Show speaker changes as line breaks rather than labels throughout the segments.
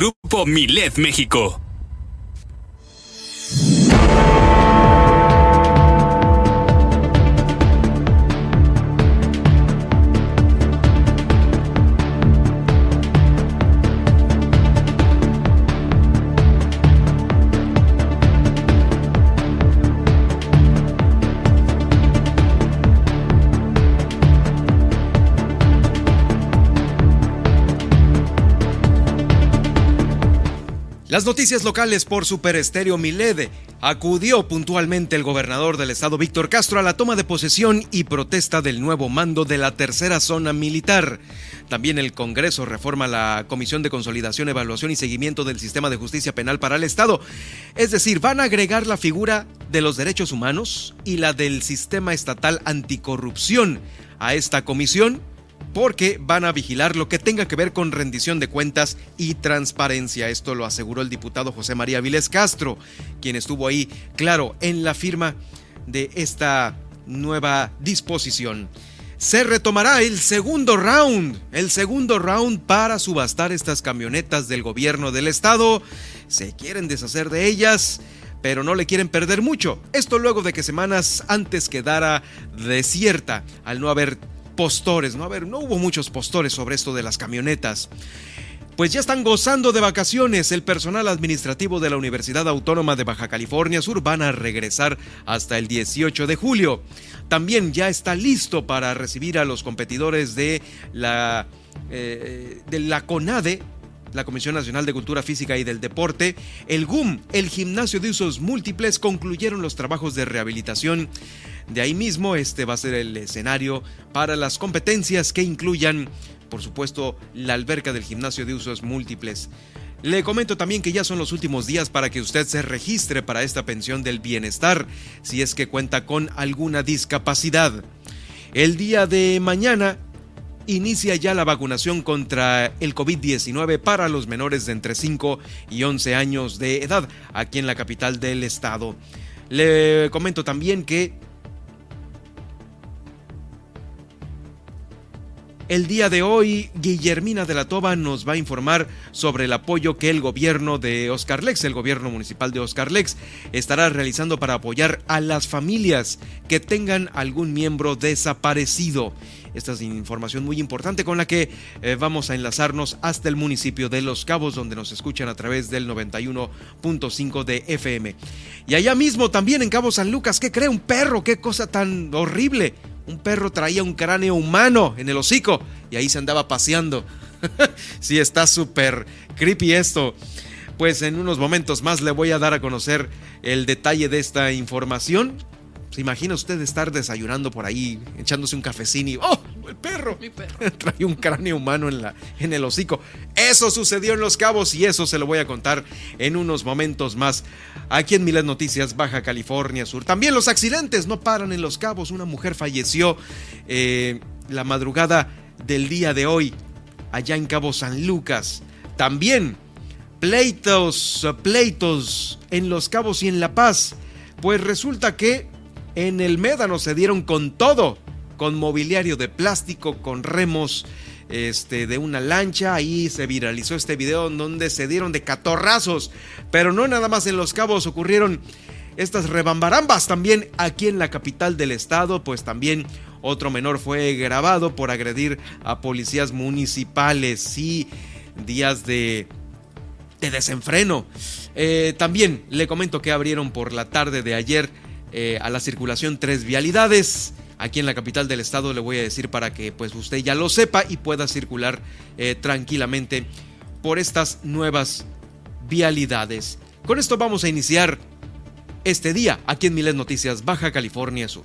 Grupo Milet México.
Las noticias locales por Super Estéreo Milede. Acudió puntualmente el gobernador del estado Víctor Castro a la toma de posesión y protesta del nuevo mando de la tercera zona militar. También el Congreso reforma la Comisión de Consolidación, Evaluación y Seguimiento del Sistema de Justicia Penal para el Estado. Es decir, van a agregar la figura de los derechos humanos y la del Sistema Estatal Anticorrupción a esta comisión porque van a vigilar lo que tenga que ver con rendición de cuentas y transparencia. Esto lo aseguró el diputado José María Viles Castro, quien estuvo ahí, claro, en la firma de esta nueva disposición. Se retomará el segundo round, el segundo round para subastar estas camionetas del gobierno del estado. Se quieren deshacer de ellas pero no le quieren perder mucho. Esto luego de que semanas antes quedara desierta al no haber postores, ¿no? A ver, no hubo muchos postores sobre esto de las camionetas. Pues ya están gozando de vacaciones. El personal administrativo de la Universidad Autónoma de Baja California Sur van a regresar hasta el 18 de julio. También ya está listo para recibir a los competidores de la, eh, de la CONADE, la Comisión Nacional de Cultura Física y del Deporte, el GUM, el Gimnasio de Usos Múltiples, concluyeron los trabajos de rehabilitación de ahí mismo, este va a ser el escenario para las competencias que incluyan, por supuesto, la alberca del gimnasio de usos múltiples. Le comento también que ya son los últimos días para que usted se registre para esta pensión del bienestar, si es que cuenta con alguna discapacidad. El día de mañana inicia ya la vacunación contra el COVID-19 para los menores de entre 5 y 11 años de edad aquí en la capital del estado. Le comento también que El día de hoy, Guillermina de la Toba nos va a informar sobre el apoyo que el gobierno de Oscar Lex, el gobierno municipal de Oscar Lex, estará realizando para apoyar a las familias que tengan algún miembro desaparecido. Esta es información muy importante con la que eh, vamos a enlazarnos hasta el municipio de Los Cabos, donde nos escuchan a través del 91.5 de FM. Y allá mismo, también en Cabo San Lucas, ¿qué cree un perro? ¿Qué cosa tan horrible? un perro traía un cráneo humano en el hocico y ahí se andaba paseando. sí, está súper creepy esto. Pues en unos momentos más le voy a dar a conocer el detalle de esta información. ¿Se imagina usted estar desayunando por ahí, echándose un cafecín y ¡oh! El perro. Mi perro. Trae un cráneo humano en, la, en el hocico. Eso sucedió en Los Cabos y eso se lo voy a contar en unos momentos más. Aquí en Miles Noticias, Baja California Sur. También los accidentes no paran en Los Cabos. Una mujer falleció eh, la madrugada del día de hoy allá en Cabo San Lucas. También pleitos, pleitos en Los Cabos y en La Paz. Pues resulta que en el Médano se dieron con todo con mobiliario de plástico, con remos este, de una lancha. Ahí se viralizó este video en donde se dieron de catorrazos. Pero no nada más en Los Cabos ocurrieron estas rebambarambas también aquí en la capital del estado, pues también otro menor fue grabado por agredir a policías municipales. y días de, de desenfreno. Eh, también le comento que abrieron por la tarde de ayer eh, a la circulación tres vialidades aquí en la capital del estado le voy a decir para que pues usted ya lo sepa y pueda circular eh, tranquilamente por estas nuevas vialidades. Con esto vamos a iniciar este día aquí en Miles Noticias Baja California Sur.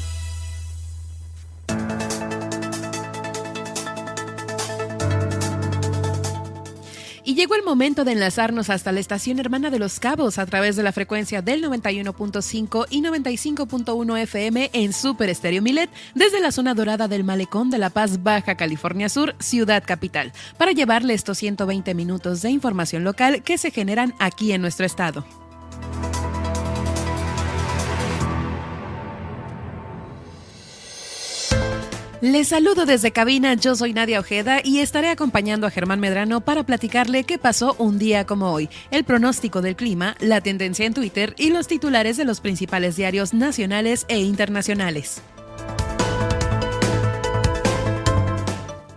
Llegó el momento de enlazarnos hasta la estación hermana de Los Cabos a través de la frecuencia del 91.5 y 95.1 FM en Super Estéreo Milet desde la zona dorada del Malecón de La Paz, Baja California Sur, ciudad capital, para llevarle estos 120 minutos de información local que se generan aquí en nuestro estado. Les saludo desde cabina, yo soy Nadia Ojeda y estaré acompañando a Germán Medrano para platicarle qué pasó un día como hoy, el pronóstico del clima, la tendencia en Twitter y los titulares de los principales diarios nacionales e internacionales.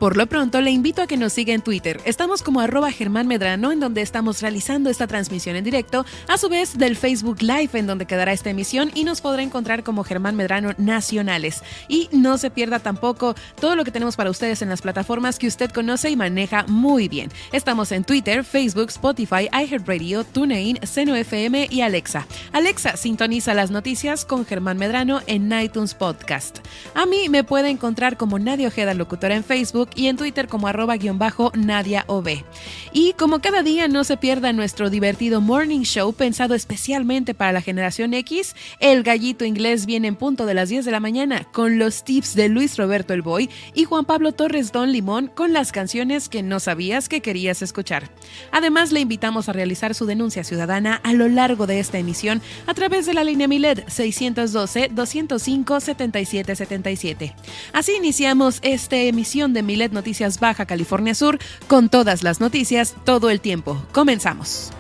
Por lo pronto, le invito a que nos siga en Twitter. Estamos como arroba Germán Medrano, en donde estamos realizando esta transmisión en directo, a su vez del Facebook Live, en donde quedará esta emisión y nos podrá encontrar como Germán Medrano Nacionales. Y no se pierda tampoco todo lo que tenemos para ustedes en las plataformas que usted conoce y maneja muy bien. Estamos en Twitter, Facebook, Spotify, iHeartRadio, TuneIn, Seno FM y Alexa. Alexa, sintoniza las noticias con Germán Medrano en iTunes Podcast. A mí me puede encontrar como Nadia Ojeda Locutora en Facebook y en Twitter como arroba guion bajo Nadia OB. Y como cada día no se pierda nuestro divertido morning show pensado especialmente para la generación X, el gallito inglés viene en punto de las 10 de la mañana con los tips de Luis Roberto El Boy y Juan Pablo Torres Don Limón con las canciones que no sabías que querías escuchar. Además, le invitamos a realizar su denuncia ciudadana a lo largo de esta emisión a través de la línea Milet 612-205-7777. Así iniciamos esta emisión de Milet Noticias Baja California Sur con todas las noticias todo el tiempo. Comenzamos.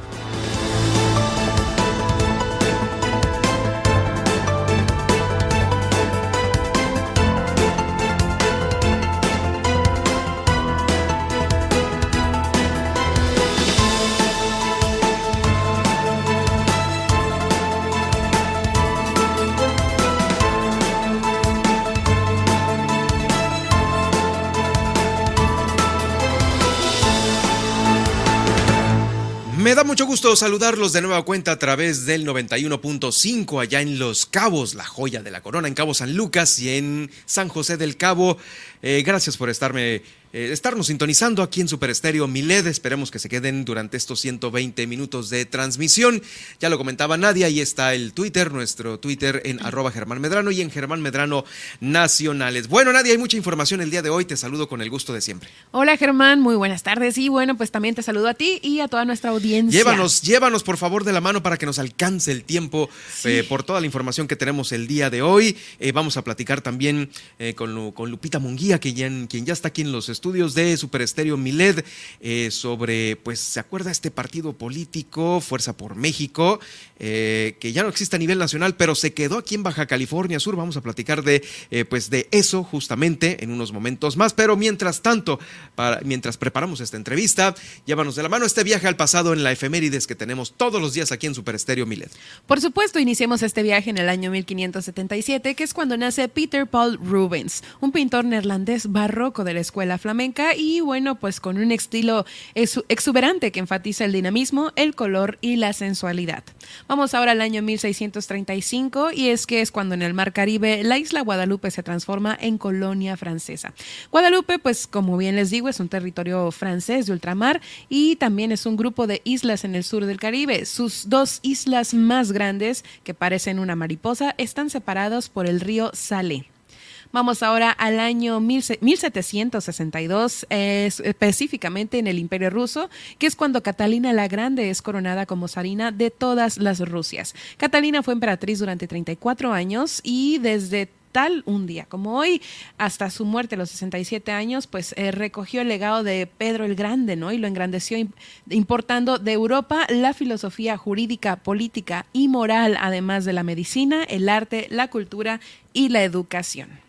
Me da mucho gusto saludarlos de nueva cuenta a través del 91.5 allá en Los Cabos, la joya de la corona, en Cabo San Lucas y en San José del Cabo. Eh, gracias por estarme eh, estarnos sintonizando aquí en Super Estéreo Miled. Esperemos que se queden durante estos 120 minutos de transmisión. Ya lo comentaba Nadia, ahí está el Twitter, nuestro Twitter en arroba Germán Medrano y en Germán Medrano Nacionales. Bueno, Nadia, hay mucha información el día de hoy. Te saludo con el gusto de siempre.
Hola Germán, muy buenas tardes. Y bueno, pues también te saludo a ti y a toda nuestra audiencia.
Llévanos, llévanos por favor de la mano para que nos alcance el tiempo eh, por toda la información que tenemos el día de hoy. Eh, vamos a platicar también con, con, Lupita Munguía, que ya, quien ya está aquí en los estudios estudios de Super Estéreo Miled eh, sobre, pues, ¿se acuerda este partido político, Fuerza por México, eh, que ya no existe a nivel nacional, pero se quedó aquí en Baja California Sur? Vamos a platicar de, eh, pues, de eso justamente en unos momentos más, pero mientras tanto, mientras preparamos esta entrevista, llévanos de la mano este viaje al pasado en la efemérides que tenemos todos los días aquí en Super Estéreo Miled.
Por supuesto, iniciemos este viaje en el año 1577, que es cuando nace Peter Paul Rubens, un pintor neerlandés barroco de la escuela flamenca y bueno, pues con un estilo exuberante que enfatiza el dinamismo, el color y la sensualidad. Vamos ahora al año 1635 y es que es cuando en el Mar Caribe la isla Guadalupe se transforma en colonia francesa. Guadalupe, pues como bien les digo, es un territorio francés de ultramar y también es un grupo de islas en el sur del Caribe. Sus dos islas más grandes, que parecen una mariposa, están separados por el río Salé. Vamos ahora al año 1762, específicamente en el Imperio Ruso, que es cuando Catalina la Grande es coronada como zarina de todas las Rusias. Catalina fue emperatriz durante 34 años y desde tal un día como hoy, hasta su muerte a los 67 años, pues eh, recogió el legado de Pedro el Grande, ¿no? Y lo engrandeció importando de Europa la filosofía jurídica, política y moral, además de la medicina, el arte, la cultura y la educación.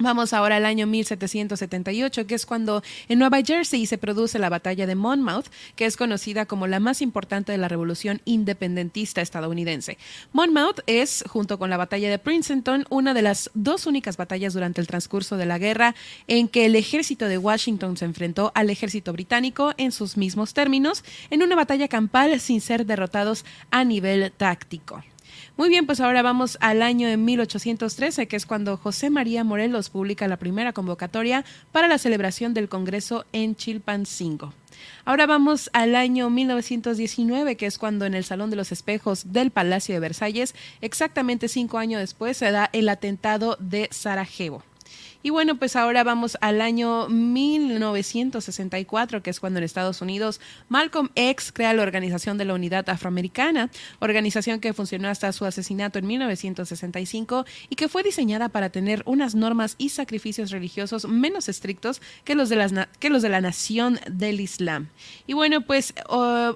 Vamos ahora al año 1778, que es cuando en Nueva Jersey se produce la batalla de Monmouth, que es conocida como la más importante de la revolución independentista estadounidense. Monmouth es, junto con la batalla de Princeton, una de las dos únicas batallas durante el transcurso de la guerra en que el ejército de Washington se enfrentó al ejército británico en sus mismos términos, en una batalla campal sin ser derrotados a nivel táctico. Muy bien, pues ahora vamos al año de 1813, que es cuando José María Morelos publica la primera convocatoria para la celebración del Congreso en Chilpancingo. Ahora vamos al año 1919, que es cuando en el Salón de los Espejos del Palacio de Versalles, exactamente cinco años después, se da el atentado de Sarajevo. Y bueno, pues ahora vamos al año 1964, que es cuando en Estados Unidos Malcolm X crea la Organización de la Unidad Afroamericana, organización que funcionó hasta su asesinato en 1965 y que fue diseñada para tener unas normas y sacrificios religiosos menos estrictos que los de, las que los de la nación del Islam. Y bueno, pues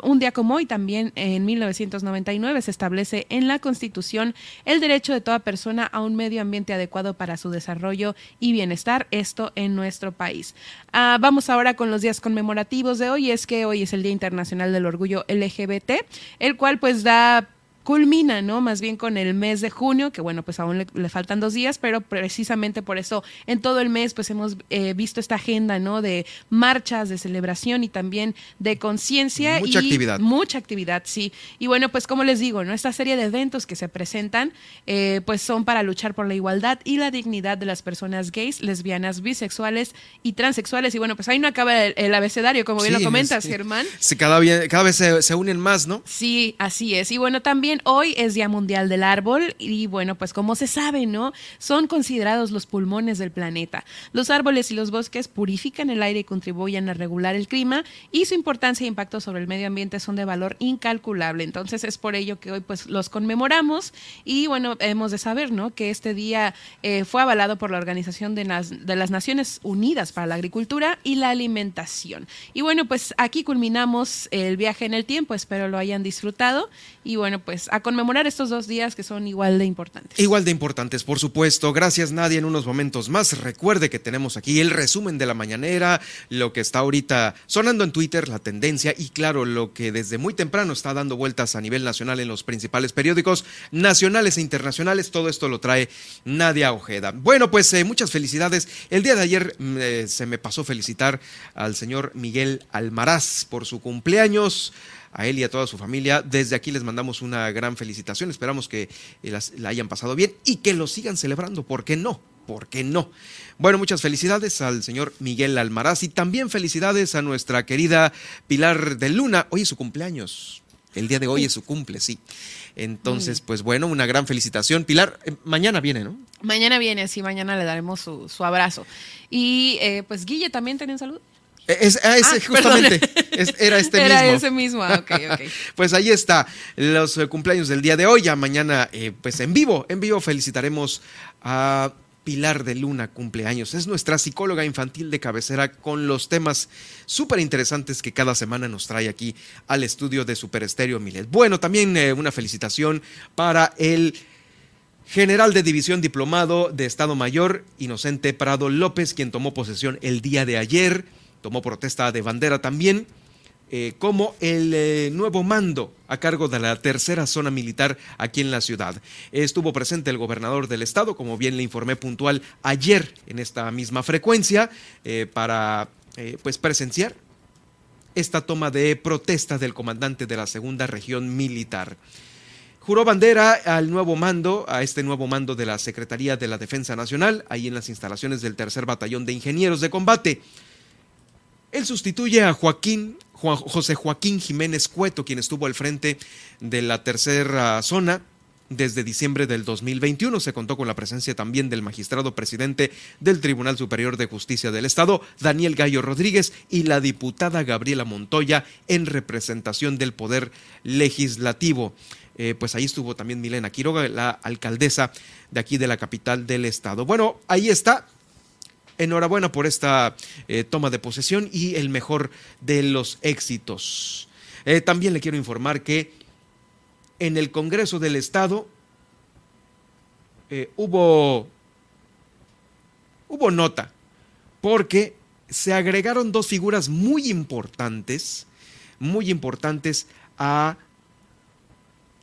un día como hoy, también en 1999, se establece en la Constitución el derecho de toda persona a un medio ambiente adecuado para su desarrollo y bienestar, esto en nuestro país. Ah, vamos ahora con los días conmemorativos de hoy, es que hoy es el Día Internacional del Orgullo LGBT, el cual pues da culmina, ¿no? Más bien con el mes de junio, que bueno, pues aún le, faltan dos días, pero precisamente por eso en todo el mes pues hemos eh, visto esta agenda, ¿no? De marchas, de celebración y también de conciencia.
Mucha actividad.
Mucha actividad, sí. Y bueno, pues como les digo, ¿no? Esta serie de eventos que se presentan eh, pues son para luchar por la igualdad y la dignidad de las personas gays, lesbianas, bisexuales y transexuales. Y bueno, pues ahí no acaba el, abecedario, como bien lo comentas, Germán.
Sí, cada, cada vez se, se unen más, ¿no?
Sí, así es. Y bueno, también hoy es Día Mundial del Árbol y bueno, pues como se sabe, ¿no? Son considerados los pulmones del planeta. Los árboles y los bosques purifican el aire y contribuyen a regular el clima y su importancia e impacto sobre el medio ambiente son de valor incalculable. Entonces es por ello que hoy pues los conmemoramos y bueno, hemos de saber, ¿no? Que este día eh, fue avalado por la Organización de de las Naciones Unidas para la Agricultura y la Alimentación. Y bueno, pues aquí culminamos el viaje en el tiempo, espero lo hayan disfrutado y bueno, pues a conmemorar estos dos días que son igual de importantes.
Igual de importantes, por supuesto. Gracias, Nadia. En unos momentos más, recuerde que tenemos aquí el resumen de la mañanera, lo que está ahorita sonando en Twitter, la tendencia y, claro, lo que desde muy temprano está dando vueltas a nivel nacional en los principales periódicos nacionales e internacionales. Todo esto lo trae Nadia Ojeda. Bueno, pues eh, muchas felicidades. El día de ayer mm, eh, se me pasó felicitar al señor Miguel Almaraz por su cumpleaños a él y a toda su familia. Desde aquí les mandamos una gran felicitación. Esperamos que eh, la hayan pasado bien y que lo sigan celebrando. ¿Por qué no? ¿Por qué no? Bueno, muchas felicidades al señor Miguel Almaraz y también felicidades a nuestra querida Pilar de Luna. Hoy es su cumpleaños. El día de hoy es su cumple, sí. Entonces, pues bueno, una gran felicitación. Pilar, eh, mañana viene, ¿no?
Mañana viene, sí, mañana le daremos su, abrazo. Y eh, pues Guille, ¿también tienen salud?
Es, ah, ese, ah, justamente, era este
era
mismo.
Era ese mismo, ah, ok, ok.
pues ahí está, los eh, cumpleaños del día de hoy. Ya mañana, eh, pues en vivo, en vivo felicitaremos a Pilar de Luna, cumpleaños. Es nuestra psicóloga infantil de cabecera con los temas súper interesantes que cada semana nos trae aquí al estudio de Super Estéreo Milet. Bueno, también eh, una felicitación para el general de división diplomado de Estado Mayor, Inocente Prado López, quien tomó posesión el día de ayer tomó protesta de bandera también, eh, como el eh, nuevo mando a cargo de la tercera zona militar aquí en la ciudad. Estuvo presente el gobernador del estado, como bien le informé puntual ayer en esta misma frecuencia, eh, para pues presenciar esta toma de protesta del comandante de la segunda región militar. Juró bandera al nuevo mando, a este nuevo mando de la Secretaría de la Defensa Nacional, ahí en las instalaciones del tercer batallón de ingenieros de combate. Él sustituye a Joaquín, José Joaquín Jiménez Cueto, quien estuvo al frente de la tercera zona desde diciembre del 2021 se contó con la presencia también del magistrado presidente del Tribunal Superior de Justicia del Estado, Daniel Gallo Rodríguez, y la diputada Gabriela Montoya en representación del Poder Legislativo. Eh, pues ahí estuvo también Milena Quiroga, la alcaldesa de aquí de la capital del Estado. Bueno, ahí está, Enhorabuena por esta eh, toma de posesión y el mejor de los éxitos. Eh, también le quiero informar que en el Congreso del Estado eh, hubo, hubo nota porque se agregaron dos figuras muy importantes, muy importantes a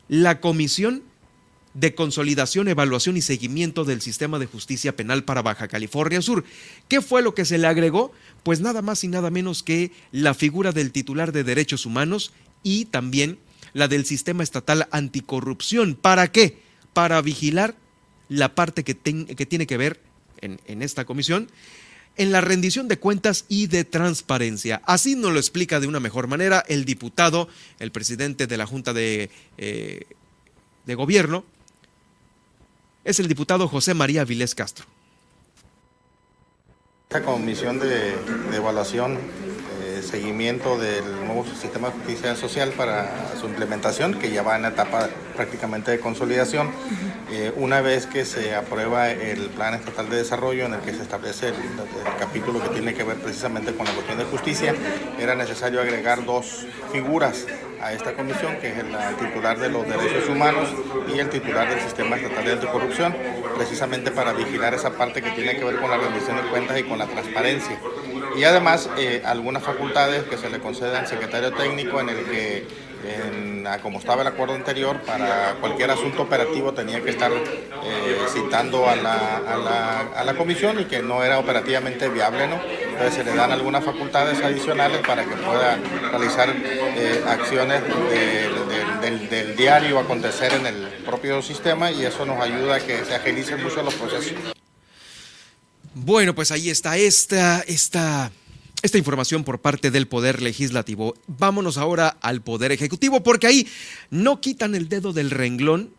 la comisión de consolidación, evaluación y seguimiento del sistema de justicia penal para Baja California Sur. ¿Qué fue lo que se le agregó? Pues nada más y nada menos que la figura del titular de derechos humanos y también la del sistema estatal anticorrupción. ¿Para qué? Para vigilar la parte que, tiene que ver en, esta comisión en la rendición de cuentas y de transparencia. Así nos lo explica de una mejor manera el diputado, el presidente de la Junta de, eh, de Gobierno, es el diputado José María Vilés Castro.
Esta comisión de, evaluación seguimiento del nuevo sistema de social para su implementación, que ya va en etapa prácticamente de consolidación. Eh, una vez que se aprueba el Plan Estatal de Desarrollo en el que se establece el, capítulo que tiene que ver precisamente con la cuestión de justicia, era necesario agregar dos figuras a esta comisión, que es el, titular de los derechos humanos y el titular del sistema estatal de anticorrupción, precisamente para vigilar esa parte que tiene que ver con la rendición de cuentas y con la transparencia y además eh, algunas facultades que se le conceden al secretario técnico en el que, como estaba el acuerdo anterior, para cualquier asunto operativo tenía que estar eh, citando a la, a, la, comisión y que no era operativamente viable, ¿no? Entonces se le dan algunas facultades adicionales para que pueda realizar eh, acciones del, del diario acontecer en el propio sistema y eso nos ayuda a que se agilicen mucho los procesos.
Bueno, pues ahí está esta, esta, esta información por parte del Poder Legislativo. Vámonos ahora al Poder Ejecutivo, porque ahí no quitan el dedo del renglón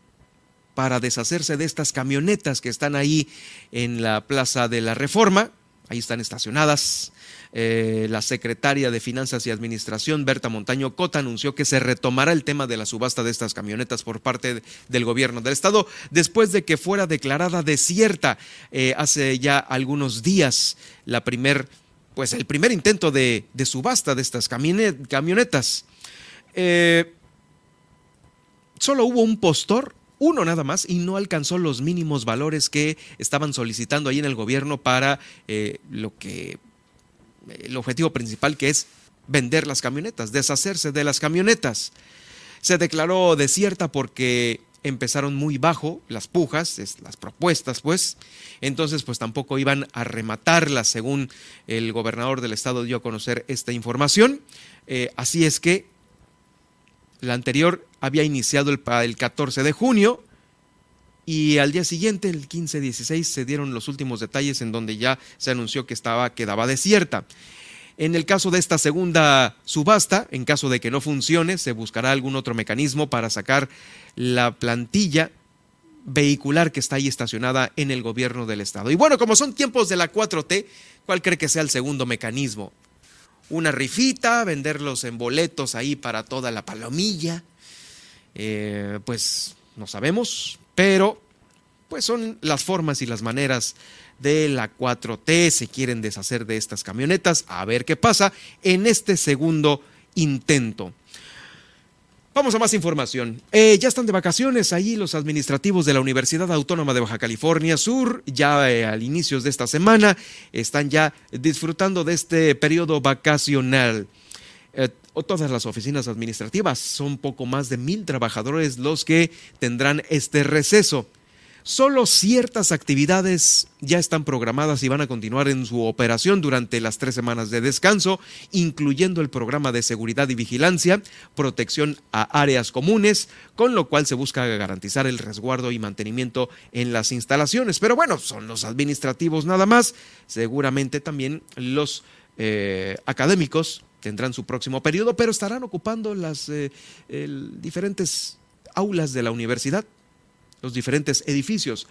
para deshacerse de estas camionetas que están ahí en la Plaza de la Reforma. Ahí están estacionadas eh, la secretaria de Finanzas y Administración, Berta Montaño Cota, anunció que se retomará el tema de la subasta de estas camionetas por parte del gobierno del estado después de que fuera declarada desierta eh, hace ya algunos días la primer, pues el primer intento de, subasta de estas camionetas. Eh, solo hubo un postor uno nada más y no alcanzó los mínimos valores que estaban solicitando ahí en el gobierno para lo que el objetivo principal que es vender las camionetas, deshacerse de las camionetas. Se declaró desierta porque empezaron muy bajo las pujas, las propuestas, pues. Entonces, pues tampoco iban a rematarlas, según el gobernador del estado dio a conocer esta información. Eh, así es que la anterior había iniciado el, el 14 de junio y al día siguiente, el 15-16, se dieron los últimos detalles en donde ya se anunció que estaba, quedaba desierta. En el caso de esta segunda subasta, en caso de que no funcione, se buscará algún otro mecanismo para sacar la plantilla vehicular que está ahí estacionada en el gobierno del estado. Y bueno, como son tiempos de la 4T, ¿cuál cree que sea el segundo mecanismo? Una rifita, venderlos en boletos ahí para toda la palomilla. Eh, pues no sabemos, pero pues son las formas y las maneras de la 4T, se quieren deshacer de estas camionetas, a ver qué pasa en este segundo intento. Vamos a más información. Eh, ya están de vacaciones ahí los administrativos de la Universidad Autónoma de Baja California Sur, ya eh, al inicio de esta semana, están ya disfrutando de este periodo vacacional. Eh, todas las oficinas administrativas. Son poco más de mil trabajadores los que tendrán este receso. Solo ciertas actividades ya están programadas y van a continuar en su operación durante las tres semanas de descanso, incluyendo el programa de seguridad y vigilancia, protección a áreas comunes, con lo cual se busca garantizar el resguardo y mantenimiento en las instalaciones. Pero bueno, son los administrativos nada más, seguramente también los eh, académicos tendrán su próximo periodo, pero estarán ocupando las eh, diferentes aulas de la universidad, los diferentes edificios.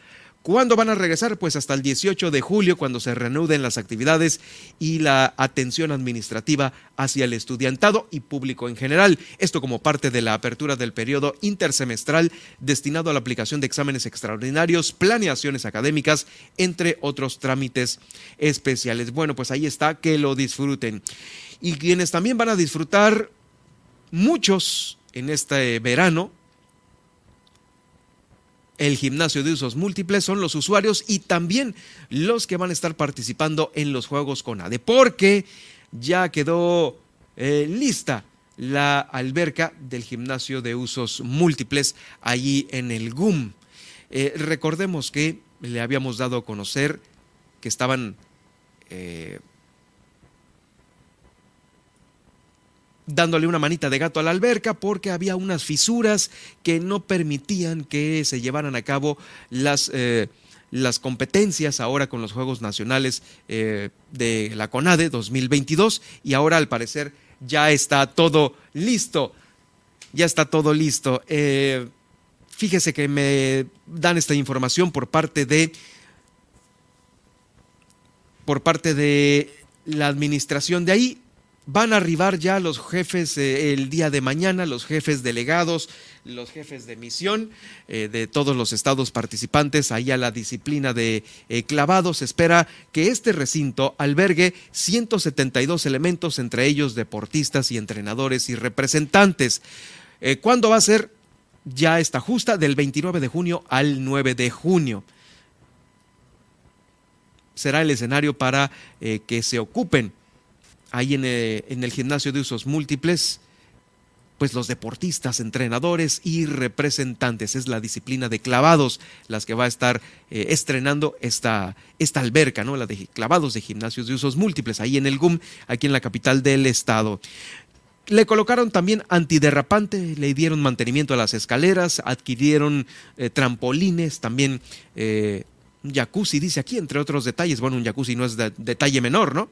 ¿Cuándo van a regresar? Pues hasta el 18 de julio, cuando se reanuden las actividades y la atención administrativa hacia el estudiantado y público en general. Esto como parte de la apertura del periodo intersemestral destinado a la aplicación de exámenes extraordinarios, planeaciones académicas, entre otros trámites especiales. Bueno, pues ahí está, que lo disfruten y quienes también van a disfrutar muchos en este verano el gimnasio de usos múltiples son los usuarios y también los que van a estar participando en los juegos con ADE, porque ya quedó eh, lista la alberca del gimnasio de usos múltiples allí en el GUM. Eh, recordemos que le habíamos dado a conocer que estaban eh, dándole una manita de gato a la alberca porque había unas fisuras que no permitían que se llevaran a cabo las, eh, las competencias ahora con los Juegos Nacionales eh, de la CONADE 2022 y ahora al parecer ya está todo listo. Ya está todo listo. Eh, fíjese que me dan esta información por parte de por parte de la administración de ahí Van a arribar ya los jefes eh, el día de mañana, los jefes delegados, los jefes de misión eh, de todos los estados participantes ahí a la disciplina de eh, clavados. Espera que este recinto albergue 172 elementos, entre ellos deportistas y entrenadores y representantes. ¿Cuándo va a ser? Ya está justa, del 29 de junio al 9 de junio será el escenario para que se ocupen ahí eh, en, el gimnasio de usos múltiples, pues los deportistas, entrenadores y representantes. Es la disciplina de clavados las que va a estar eh, estrenando esta, esta alberca, ¿no? La de clavados de gimnasios de usos múltiples, ahí en el GUM, aquí en la capital del estado. Le colocaron también antiderrapante, le dieron mantenimiento a las escaleras, adquirieron eh, trampolines, también un jacuzzi, dice aquí, entre otros detalles. Bueno, un jacuzzi no es de, detalle menor, ¿no?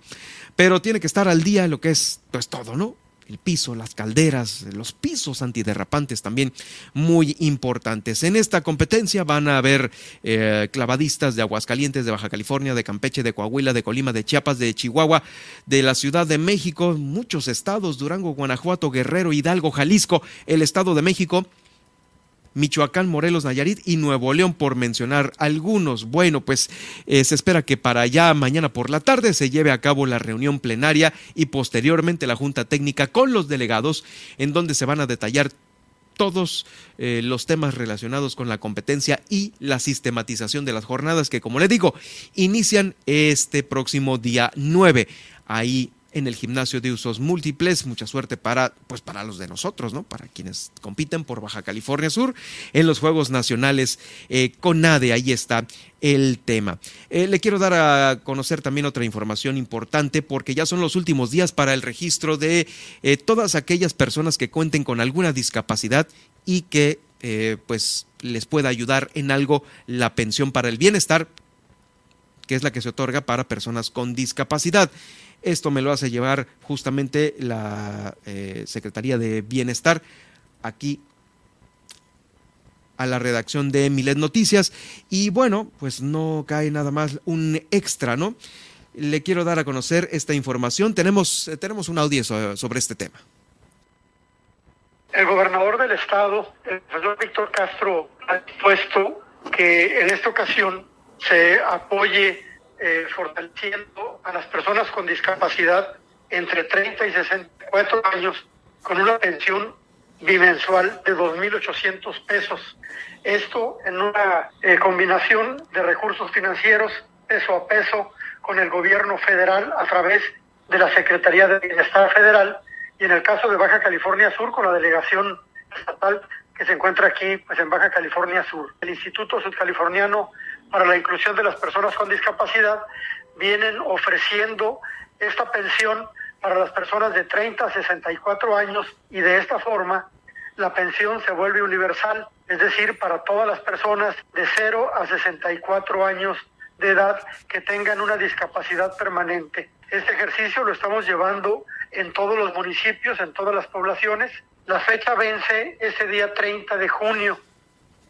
Pero tiene que estar al día lo que es, pues todo, ¿no? el piso, las calderas, los pisos antiderrapantes también muy importantes. En esta competencia van a haber eh, clavadistas de Aguascalientes, de Baja California, de Campeche, de Coahuila, de Colima, de Chiapas, de Chihuahua, de la Ciudad de México, muchos estados, Durango, Guanajuato, Guerrero, Hidalgo, Jalisco, el Estado de México Michoacán, Morelos, Nayarit y Nuevo León, por mencionar algunos. Bueno, pues eh, se espera que para ya mañana por la tarde se lleve a cabo la reunión plenaria y posteriormente la Junta Técnica con los delegados, en donde se van a detallar todos eh, los temas relacionados con la competencia y la sistematización de las jornadas que, como le digo, inician este próximo día 9. Ahí en el gimnasio de usos múltiples. Mucha suerte para, pues para los de nosotros, ¿no? Para quienes compiten por Baja California Sur en los Juegos Nacionales eh, con NADE. Ahí está el tema. Eh, le quiero dar a conocer también otra información importante porque ya son los últimos días para el registro de eh, todas aquellas personas que cuenten con alguna discapacidad y que pues les pueda ayudar en algo la pensión para el bienestar que es la que se otorga para personas con discapacidad. Esto me lo hace llevar justamente la eh, Secretaría de Bienestar aquí a la redacción de Milet Noticias. Y bueno, pues no cae nada más un extra, ¿no? Le quiero dar a conocer esta información. Tenemos, eh, tenemos un audio sobre este tema.
El gobernador del estado, el profesor Víctor Castro, ha dispuesto que en esta ocasión se apoye eh, fortaleciendo a las personas con discapacidad entre 30 y 64 años con una pensión bimensual de 2.800 pesos. Esto en una eh, combinación de recursos financieros peso a peso con el gobierno federal a través de la Secretaría de Bienestar Federal y en el caso de Baja California Sur con la delegación estatal que se encuentra aquí pues en Baja California Sur. El Instituto Sudcaliforniano para la Inclusión de las Personas con Discapacidad vienen ofreciendo esta pensión para las personas de 30 a 64 años y de esta forma la pensión se vuelve universal, es decir, para todas las personas de 0 a 64 años de edad que tengan una discapacidad permanente. Este ejercicio lo estamos llevando en todos los municipios, en todas las poblaciones. La fecha vence ese día 30 de junio.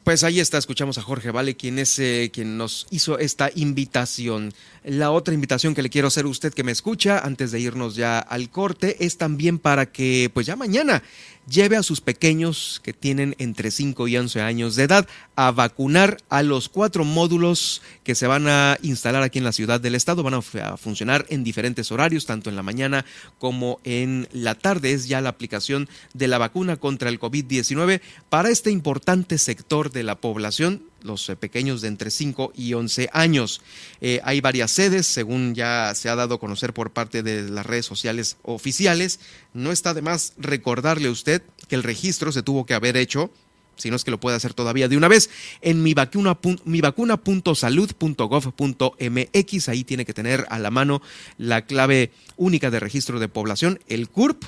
Pues ahí está, escuchamos a Jorge Vale, quien es eh, quien nos hizo esta invitación. La otra invitación que le quiero hacer a usted que me escucha antes de irnos ya al corte es también para que pues ya mañana lleve a sus pequeños que tienen entre 5 y 11 años de edad a vacunar a los cuatro módulos que se van a instalar aquí en la ciudad del estado. Van a funcionar en diferentes horarios, tanto en la mañana como en la tarde. Es ya la aplicación de la vacuna contra el COVID-19 para este importante sector de la población los eh, pequeños de entre 5 y 11 años. Eh, hay varias sedes, según ya se ha dado a conocer por parte de las redes sociales oficiales. No está de más recordarle a usted que el registro se tuvo que haber hecho si no es que lo puede hacer todavía de una vez, en mi vacuna, mi vacuna.salud.gov.mx. Ahí tiene que tener a la mano la clave única de registro de población, el CURP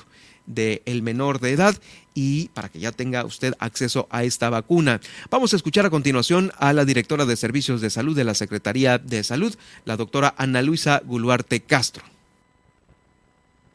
del menor de edad y para que ya tenga usted acceso a esta vacuna. Vamos a escuchar a continuación a la directora de Servicios de Salud de la Secretaría de Salud, la doctora Ana Luisa Guluarte Castro.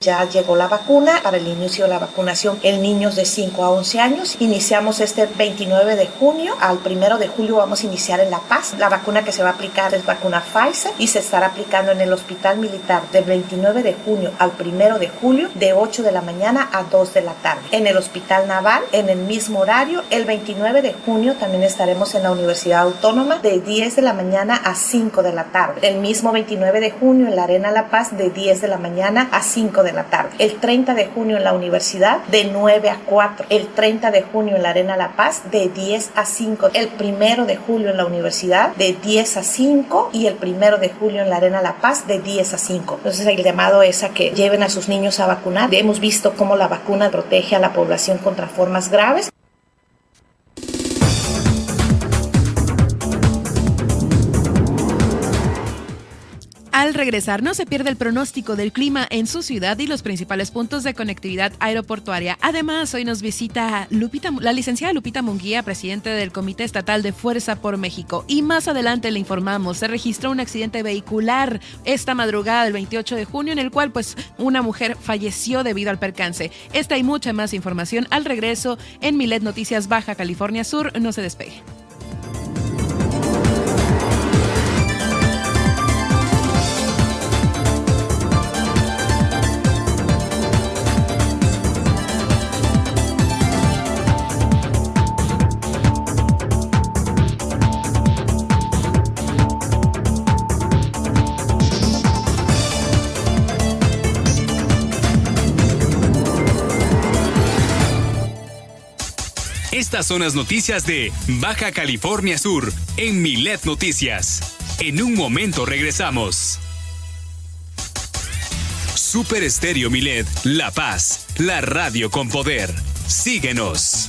Ya llegó la vacuna para el inicio de la vacunación en niños de 5 a 11 años. Iniciamos este 29 de junio. Al 1 de julio vamos a iniciar en La Paz. La vacuna que se va a aplicar es vacuna Pfizer y se estará aplicando en el Hospital Militar del 29 de junio al 1 de julio de 8 de la mañana a 2 de la tarde. En el Hospital Naval, en el mismo horario, el 29 de junio también estaremos en la Universidad Autónoma de 10 de la mañana a 5 de la tarde. El mismo 29 de junio en la Arena La Paz de 10 de la mañana a 5 de la tarde. El 30 de junio en la universidad de 9 a 4. El 30 de junio en la Arena La Paz de 10 a 5. El 1 de julio en la universidad de 10 a 5 y el 1 de julio en la Arena La Paz de 10 a 5. Entonces el llamado es a que lleven a sus niños a vacunar. Hemos visto cómo la vacuna protege a la población contra formas graves.
Al regresar, no se pierde el pronóstico del clima en su ciudad y los principales puntos de conectividad aeroportuaria. Además, hoy nos visita Lupita, la licenciada Lupita Munguía, presidente del Comité Estatal de Fuerza por México. Y más adelante le informamos, se registró un accidente vehicular esta madrugada del 28 de junio en el cual pues una mujer falleció debido al percance. Esta y mucha más información al regreso en Milet Noticias Baja California Sur. No se despegue.
Estas son las noticias de Baja California Sur en Milet Noticias. En un momento regresamos. Super Estéreo Milet, La Paz, la radio con poder. Síguenos.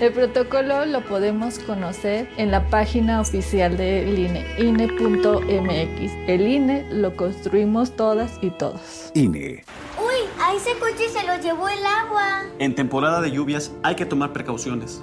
El protocolo lo podemos conocer en la página oficial del INE, INE.mx. El INE lo construimos todas y todos.
INE.
Uy, a ese coche se lo llevó el agua.
En temporada de lluvias hay que tomar precauciones.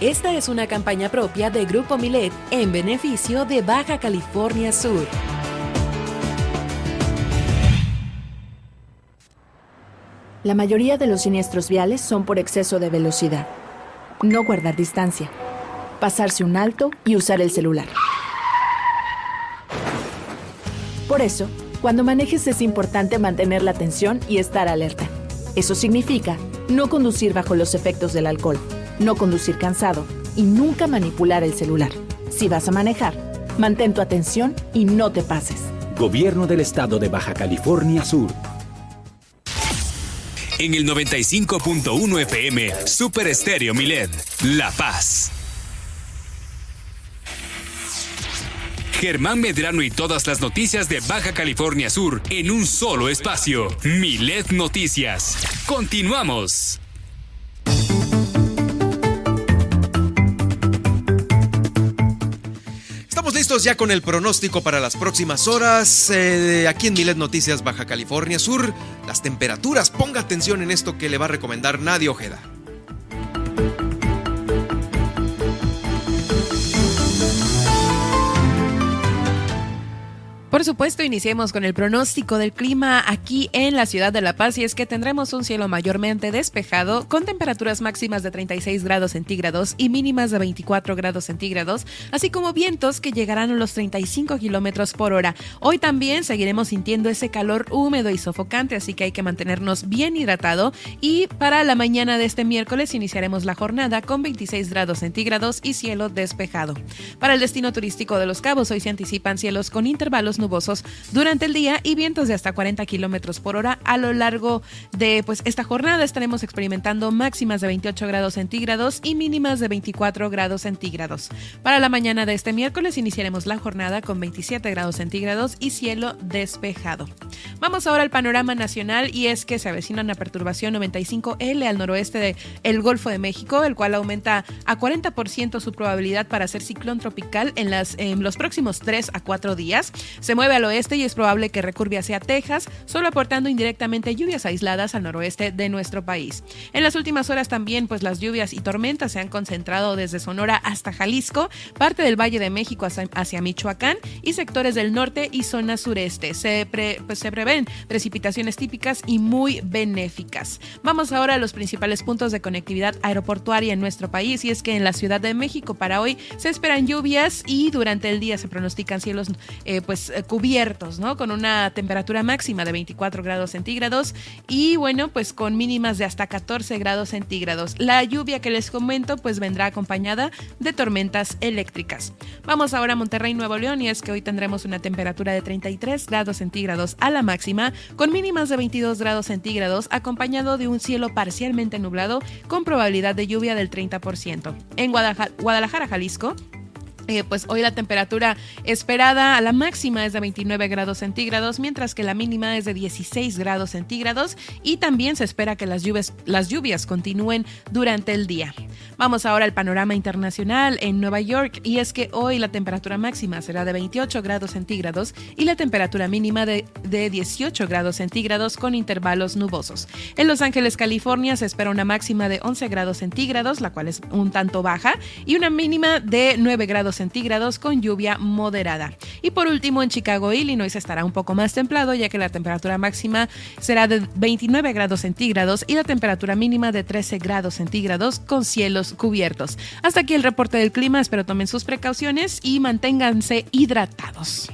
Esta es una campaña propia de Grupo Milet en beneficio de Baja California Sur.
La mayoría de los siniestros viales son por exceso de velocidad. No guardar distancia. Pasarse un alto y usar el celular. Por eso, cuando manejes es importante mantener la atención y estar alerta. Eso significa no conducir bajo los efectos del alcohol, no conducir cansado y nunca manipular el celular. Si vas a manejar, Mantén tu atención y no te pases.
Gobierno del Estado de Baja California Sur.
En el 95.1 FM, Super Estéreo Milet, La Paz. Germán Medrano y todas las noticias de Baja California Sur en un solo espacio. Milet Noticias. Continuamos.
Ya con el pronóstico para las próximas horas. Eh, aquí en Milet Noticias Baja California Sur, las temperaturas. Ponga atención en esto que le va a recomendar Nadia Ojeda.
Por supuesto, iniciemos con el pronóstico del clima aquí en la ciudad de La Paz y es que tendremos un cielo mayormente despejado con temperaturas máximas de 36 grados centígrados y mínimas de 24 grados centígrados, así como vientos que llegarán a los 35 kilómetros por hora. Hoy también seguiremos sintiendo ese calor húmedo y sofocante, así que hay que mantenernos bien hidratado y para la mañana de este miércoles iniciaremos la jornada con 26 grados centígrados y cielo despejado. Para el destino turístico de Los Cabos hoy se anticipan cielos con intervalos nubosos durante el día y vientos de hasta 40 kilómetros por hora a lo largo de pues esta jornada estaremos experimentando máximas de 28 grados centígrados y mínimas de 24 grados centígrados. Para la mañana de este miércoles iniciaremos la jornada con 27 grados centígrados y cielo despejado. Vamos ahora al panorama nacional y es que se avecina una perturbación 95L al noroeste del el Golfo de México, el cual aumenta a 40% su probabilidad para ser ciclón tropical en, las, en los próximos 3 a 4 días. Se mueve al oeste y es probable que recurve hacia Texas, solo aportando indirectamente lluvias aisladas al noroeste de nuestro país. En las últimas horas también, pues las lluvias y tormentas se han concentrado desde Sonora hasta Jalisco, parte del Valle de México hacia, Michoacán y sectores del norte y zona sureste. Se, pues, se prevén precipitaciones típicas y muy benéficas. Vamos ahora a los principales puntos de conectividad aeroportuaria en nuestro país y es que en la Ciudad de México para hoy se esperan lluvias y durante el día se pronostican cielos eh, pues cubiertos, ¿no? Con una temperatura máxima de 24 grados centígrados y bueno, pues con mínimas de hasta 14 grados centígrados. La lluvia que les comento pues vendrá acompañada de tormentas eléctricas. Vamos ahora a Monterrey, Nuevo León y es que hoy tendremos una temperatura de 33 grados centígrados a la máxima con mínimas de 22 grados centígrados acompañado de un cielo parcialmente nublado con probabilidad de lluvia del 30%. En Guadalajara, Jalisco, eh, pues hoy la temperatura esperada a la máxima es de 29 grados centígrados, mientras que la mínima es de 16 grados centígrados y también se espera que las lluvias, las lluvias continúen durante el día. Vamos ahora al panorama internacional en Nueva York y es que hoy la temperatura máxima será de 28 grados centígrados y la temperatura mínima de, de 18 grados centígrados con intervalos nubosos. En Los Ángeles, California se espera una máxima de 11 grados centígrados, la cual es un tanto baja, y una mínima de 9 grados centígrados con lluvia moderada. Y por último, en Chicago, Illinois estará un poco más templado ya que la temperatura máxima será de 29 grados centígrados y la temperatura mínima de 13 grados centígrados con cielos cubiertos. Hasta aquí el reporte del clima, espero tomen sus precauciones y manténganse hidratados.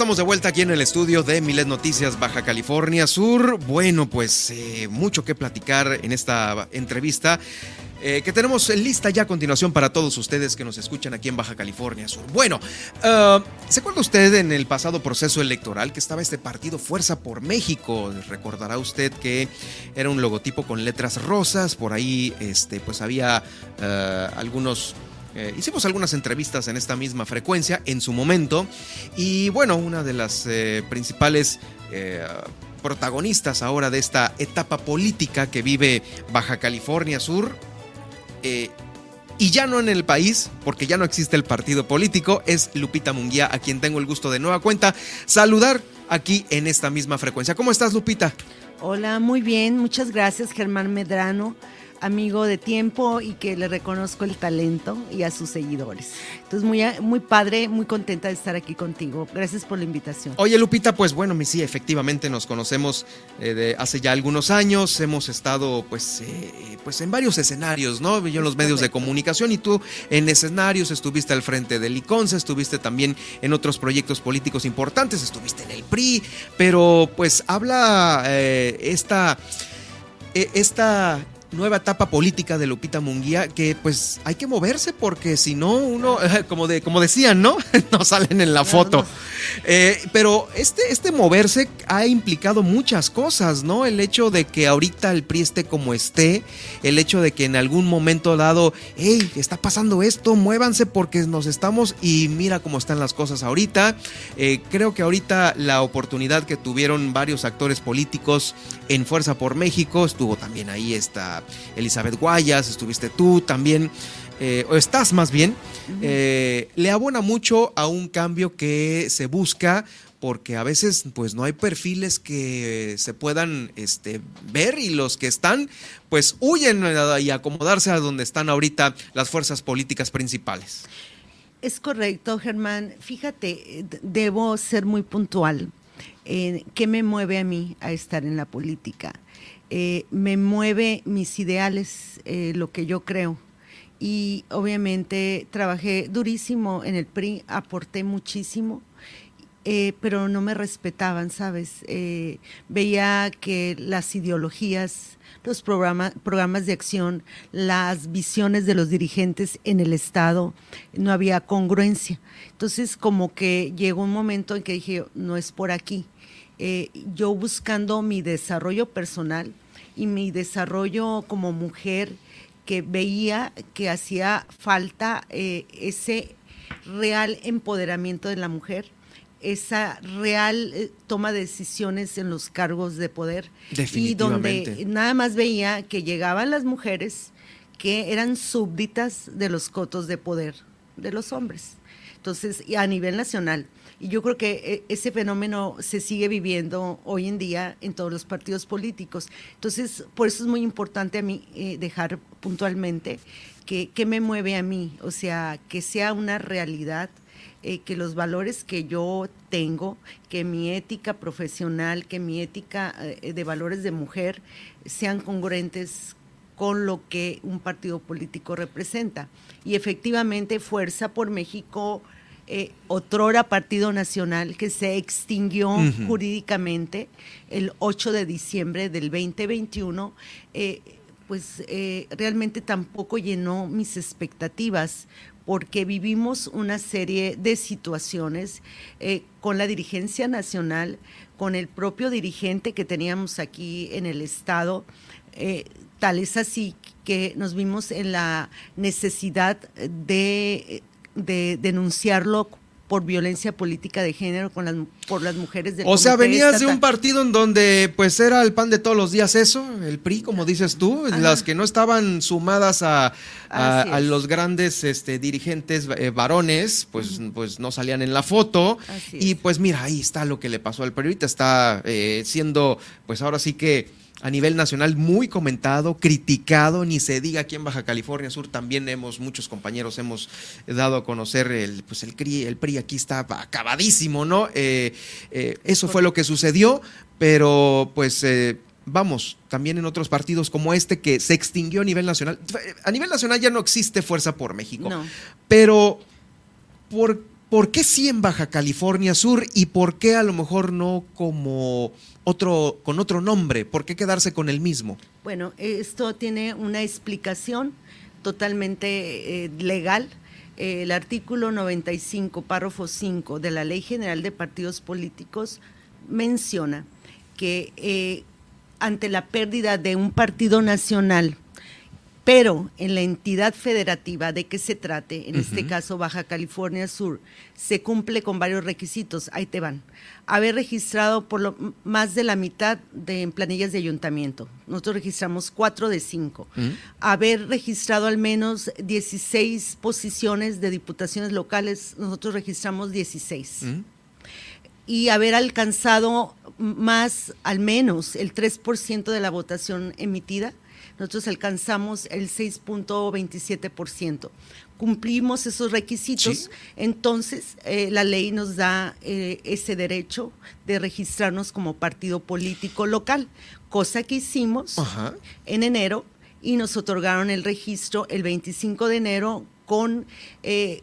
Estamos de vuelta aquí en el estudio de Milet Noticias Baja California Sur. Bueno, pues eh, mucho que platicar en esta entrevista. Eh, que tenemos lista ya a continuación para todos ustedes que nos escuchan aquí en Baja California Sur. Bueno, uh, ¿se acuerda usted en el pasado proceso electoral que estaba este partido Fuerza por México? Recordará usted que era un logotipo con letras rosas, por ahí este, pues había algunos eh, hicimos algunas entrevistas en esta misma frecuencia en su momento y bueno, una de las eh, principales eh, protagonistas ahora de esta etapa política que vive Baja California Sur y ya no en el país, porque ya no existe el partido político, es Lupita Munguía, a quien tengo el gusto de nueva cuenta saludar aquí en esta misma frecuencia. ¿Cómo estás, Lupita?
Hola, muy bien, muchas gracias, Germán Medrano amigo de tiempo y que le reconozco el talento y a sus seguidores. Entonces, muy, muy padre, muy contenta de estar aquí contigo. Gracias por la invitación.
Oye, Lupita, pues bueno, sí, efectivamente nos conocemos eh, de hace ya algunos años. Hemos estado, pues, eh, pues en varios escenarios, ¿no? Yo en los medios de comunicación y tú en escenarios estuviste al frente del ICONSA, estuviste también en otros proyectos políticos importantes, estuviste en el PRI, pero pues habla eh, esta esta nueva etapa política de Lupita Munguía que pues hay que moverse porque si no uno, como, de, como decían, ¿no? no salen en la foto. Eh, pero este, este moverse ha implicado muchas cosas, ¿no? El hecho de que ahorita el PRI esté como esté, el hecho de que en algún momento dado, hey, está pasando esto, muévanse porque nos estamos y mira cómo están las cosas ahorita. Eh, creo que ahorita la oportunidad que tuvieron varios actores políticos en Fuerza por México, estuvo también ahí esta Elizabeth Guayas, estuviste tú también, eh, o estás más bien, eh, le abona mucho a un cambio que se busca porque a veces pues no hay perfiles que se puedan este, ver y los que están pues huyen y acomodarse a donde están ahorita las fuerzas políticas principales.
Es correcto, Germán. Fíjate, debo ser muy puntual. en ¿Qué me mueve a mí a estar en la política? Eh, me mueve mis ideales, eh, lo que yo creo. Y obviamente trabajé durísimo en el PRI, aporté muchísimo, eh, pero no me respetaban, ¿sabes? veía que las ideologías, los programas de acción, las visiones de los dirigentes en el Estado, no había congruencia. Entonces, como que llegó un momento en que dije, no es por aquí. Yo buscando mi desarrollo personal, y mi desarrollo como mujer que veía que hacía falta eh, ese real empoderamiento de la mujer, esa real eh, toma de decisiones en los cargos de poder y donde nada más veía que llegaban las mujeres que eran súbditas de los cotos de poder de los hombres. Entonces, a nivel nacional. Y yo creo que eh, ese fenómeno se sigue viviendo hoy en día en todos los partidos políticos. Entonces, por eso es muy importante a mí eh, dejar puntualmente que, me mueve a mí, o sea, que sea una realidad. Eh, que los valores que yo tengo, que mi ética profesional, que mi ética de valores de mujer sean congruentes con lo que un partido político representa. Y efectivamente, Fuerza por México eh, otrora Partido Nacional que se extinguió jurídicamente el 8 de diciembre del 2021, eh, pues eh, realmente tampoco llenó mis expectativas porque vivimos una serie de situaciones con la dirigencia nacional, con el propio dirigente que teníamos aquí en el Estado, tal es así que nos vimos en la necesidad de de denunciarlo por violencia política de género con las, por las mujeres del
O sea, venías de un partido en donde pues era el pan de todos los días eso, el PRI, como dices tú, las que no estaban sumadas a, a, los grandes este, dirigentes eh, varones, pues, pues no salían en la foto. y pues mira, ahí está lo que le pasó al PRI, está eh, siendo pues ahora sí que a nivel nacional muy comentado, criticado, ni se diga aquí en Baja California Sur también hemos, muchos compañeros hemos dado a conocer el, pues el, CRI, el PRI aquí está acabadísimo, ¿no? Eh, eh, eso fue lo que sucedió, pero pues eh, vamos, también en otros partidos como este que se extinguió a nivel nacional. A nivel nacional ya no existe Fuerza por México, pero ¿por ¿Por qué sí en Baja California Sur y por qué a lo mejor no como otro con otro nombre? ¿Por qué quedarse con el mismo?
Bueno, esto tiene una explicación totalmente eh, legal. el artículo 95, párrafo 5 de la Ley General de Partidos Políticos menciona que eh, ante la pérdida de un partido nacional pero en la entidad federativa de que se trate, en este caso Baja California Sur, se cumple con varios requisitos, ahí te van. Haber registrado por lo más de la mitad de en planillas de ayuntamiento. Nosotros registramos cuatro de cinco. Haber registrado al menos 16 posiciones de diputaciones locales, nosotros registramos 16. Y haber alcanzado más, al menos, el 3% de la votación emitida nosotros alcanzamos el 6.27%. Cumplimos esos requisitos, entonces eh, la ley nos da eh, ese derecho de registrarnos como partido político local, cosa que hicimos en enero y nos otorgaron el registro el 25 de enero con, eh,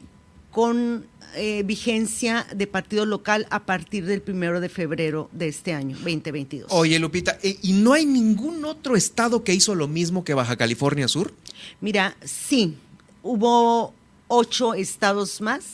con eh, vigencia de partido local a partir del primero de febrero de este año, 2022.
Oye, Lupita, eh, ¿y no hay ningún otro estado que hizo lo mismo que Baja California Sur?
Mira, sí, hubo ocho estados más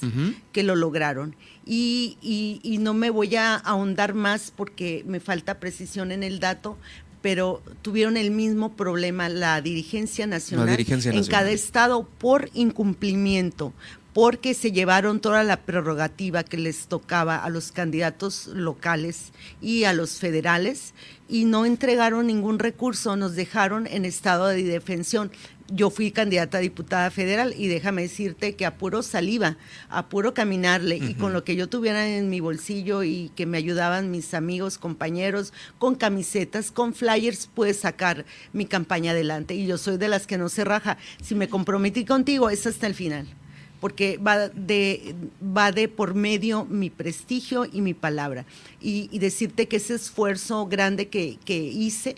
que lo lograron. Y, y, no me voy a ahondar más porque me falta precisión en el dato, pero tuvieron el mismo problema la dirigencia nacional, la dirigencia nacional. en cada estado por incumplimiento, porque se llevaron toda la prerrogativa que les tocaba a los candidatos locales y a los federales y no entregaron ningún recurso, nos dejaron en estado de defensión. Yo fui candidata a diputada federal y déjame decirte que a puro saliva, a puro caminarle y con lo que yo tuviera en mi bolsillo y que me ayudaban mis amigos, compañeros, con camisetas, con flyers, pude sacar mi campaña adelante. Y yo soy de las que no se raja. Si me comprometí contigo, es hasta el final porque va de, va de por medio mi prestigio y mi palabra. Y, decirte que ese esfuerzo grande que, hice,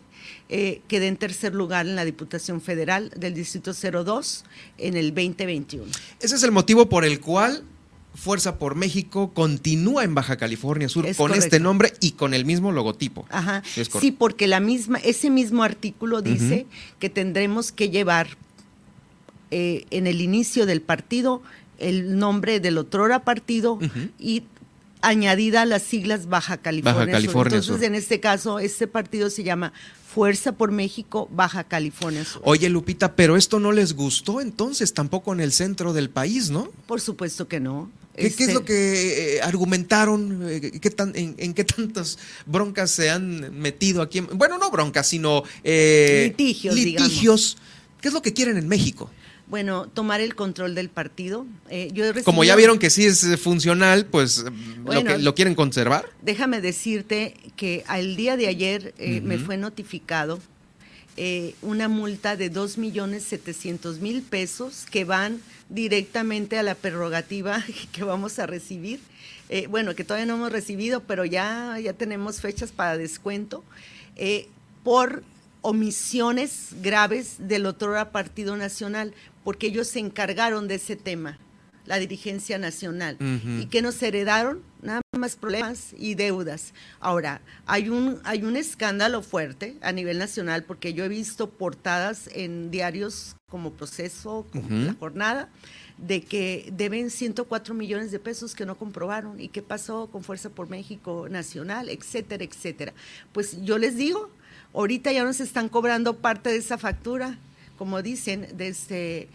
eh, quedé en tercer lugar en la Diputación Federal del Distrito 02 en el 2021.
Ese es el motivo por el cual Fuerza por México continúa en Baja California Sur con este nombre y con el mismo logotipo.
Ajá. Sí, porque la misma, ese mismo artículo dice que tendremos que llevar eh, en el inicio del partido el nombre del otrora partido y añadida las siglas Baja California, California Entonces, en este caso, este partido se llama Fuerza por México, Baja California Sur.
Oye, Lupita, pero esto no les gustó entonces tampoco en el centro del país, ¿no?
Por supuesto que no.
¿Qué, es lo este que eh, argumentaron? Eh, en, qué tantas broncas se han metido aquí? bueno, no broncas, sino
litigios.
litigios. ¿Qué es lo que quieren en México?
Bueno, tomar el control del partido.
Eh, Como ya vieron que sí es eh, funcional, pues lo, quieren conservar.
Déjame decirte que al día de ayer eh, me fue notificado una multa de 2.700.000 pesos que van directamente a la prerrogativa que vamos a recibir. bueno, que todavía no hemos recibido, pero ya, ya tenemos fechas para descuento. por omisiones graves del otro Partido Nacional porque ellos se encargaron de ese tema, la dirigencia nacional, y que nos heredaron nada más problemas y deudas. Ahora, hay un, hay un escándalo fuerte a nivel nacional porque yo he visto portadas en diarios como Proceso, como La Jornada, de que deben 104 millones de pesos que no comprobaron y qué pasó con Fuerza por México Nacional, etcétera, etcétera. Pues yo les digo, ahorita ya nos están cobrando parte de esa factura como dicen, desde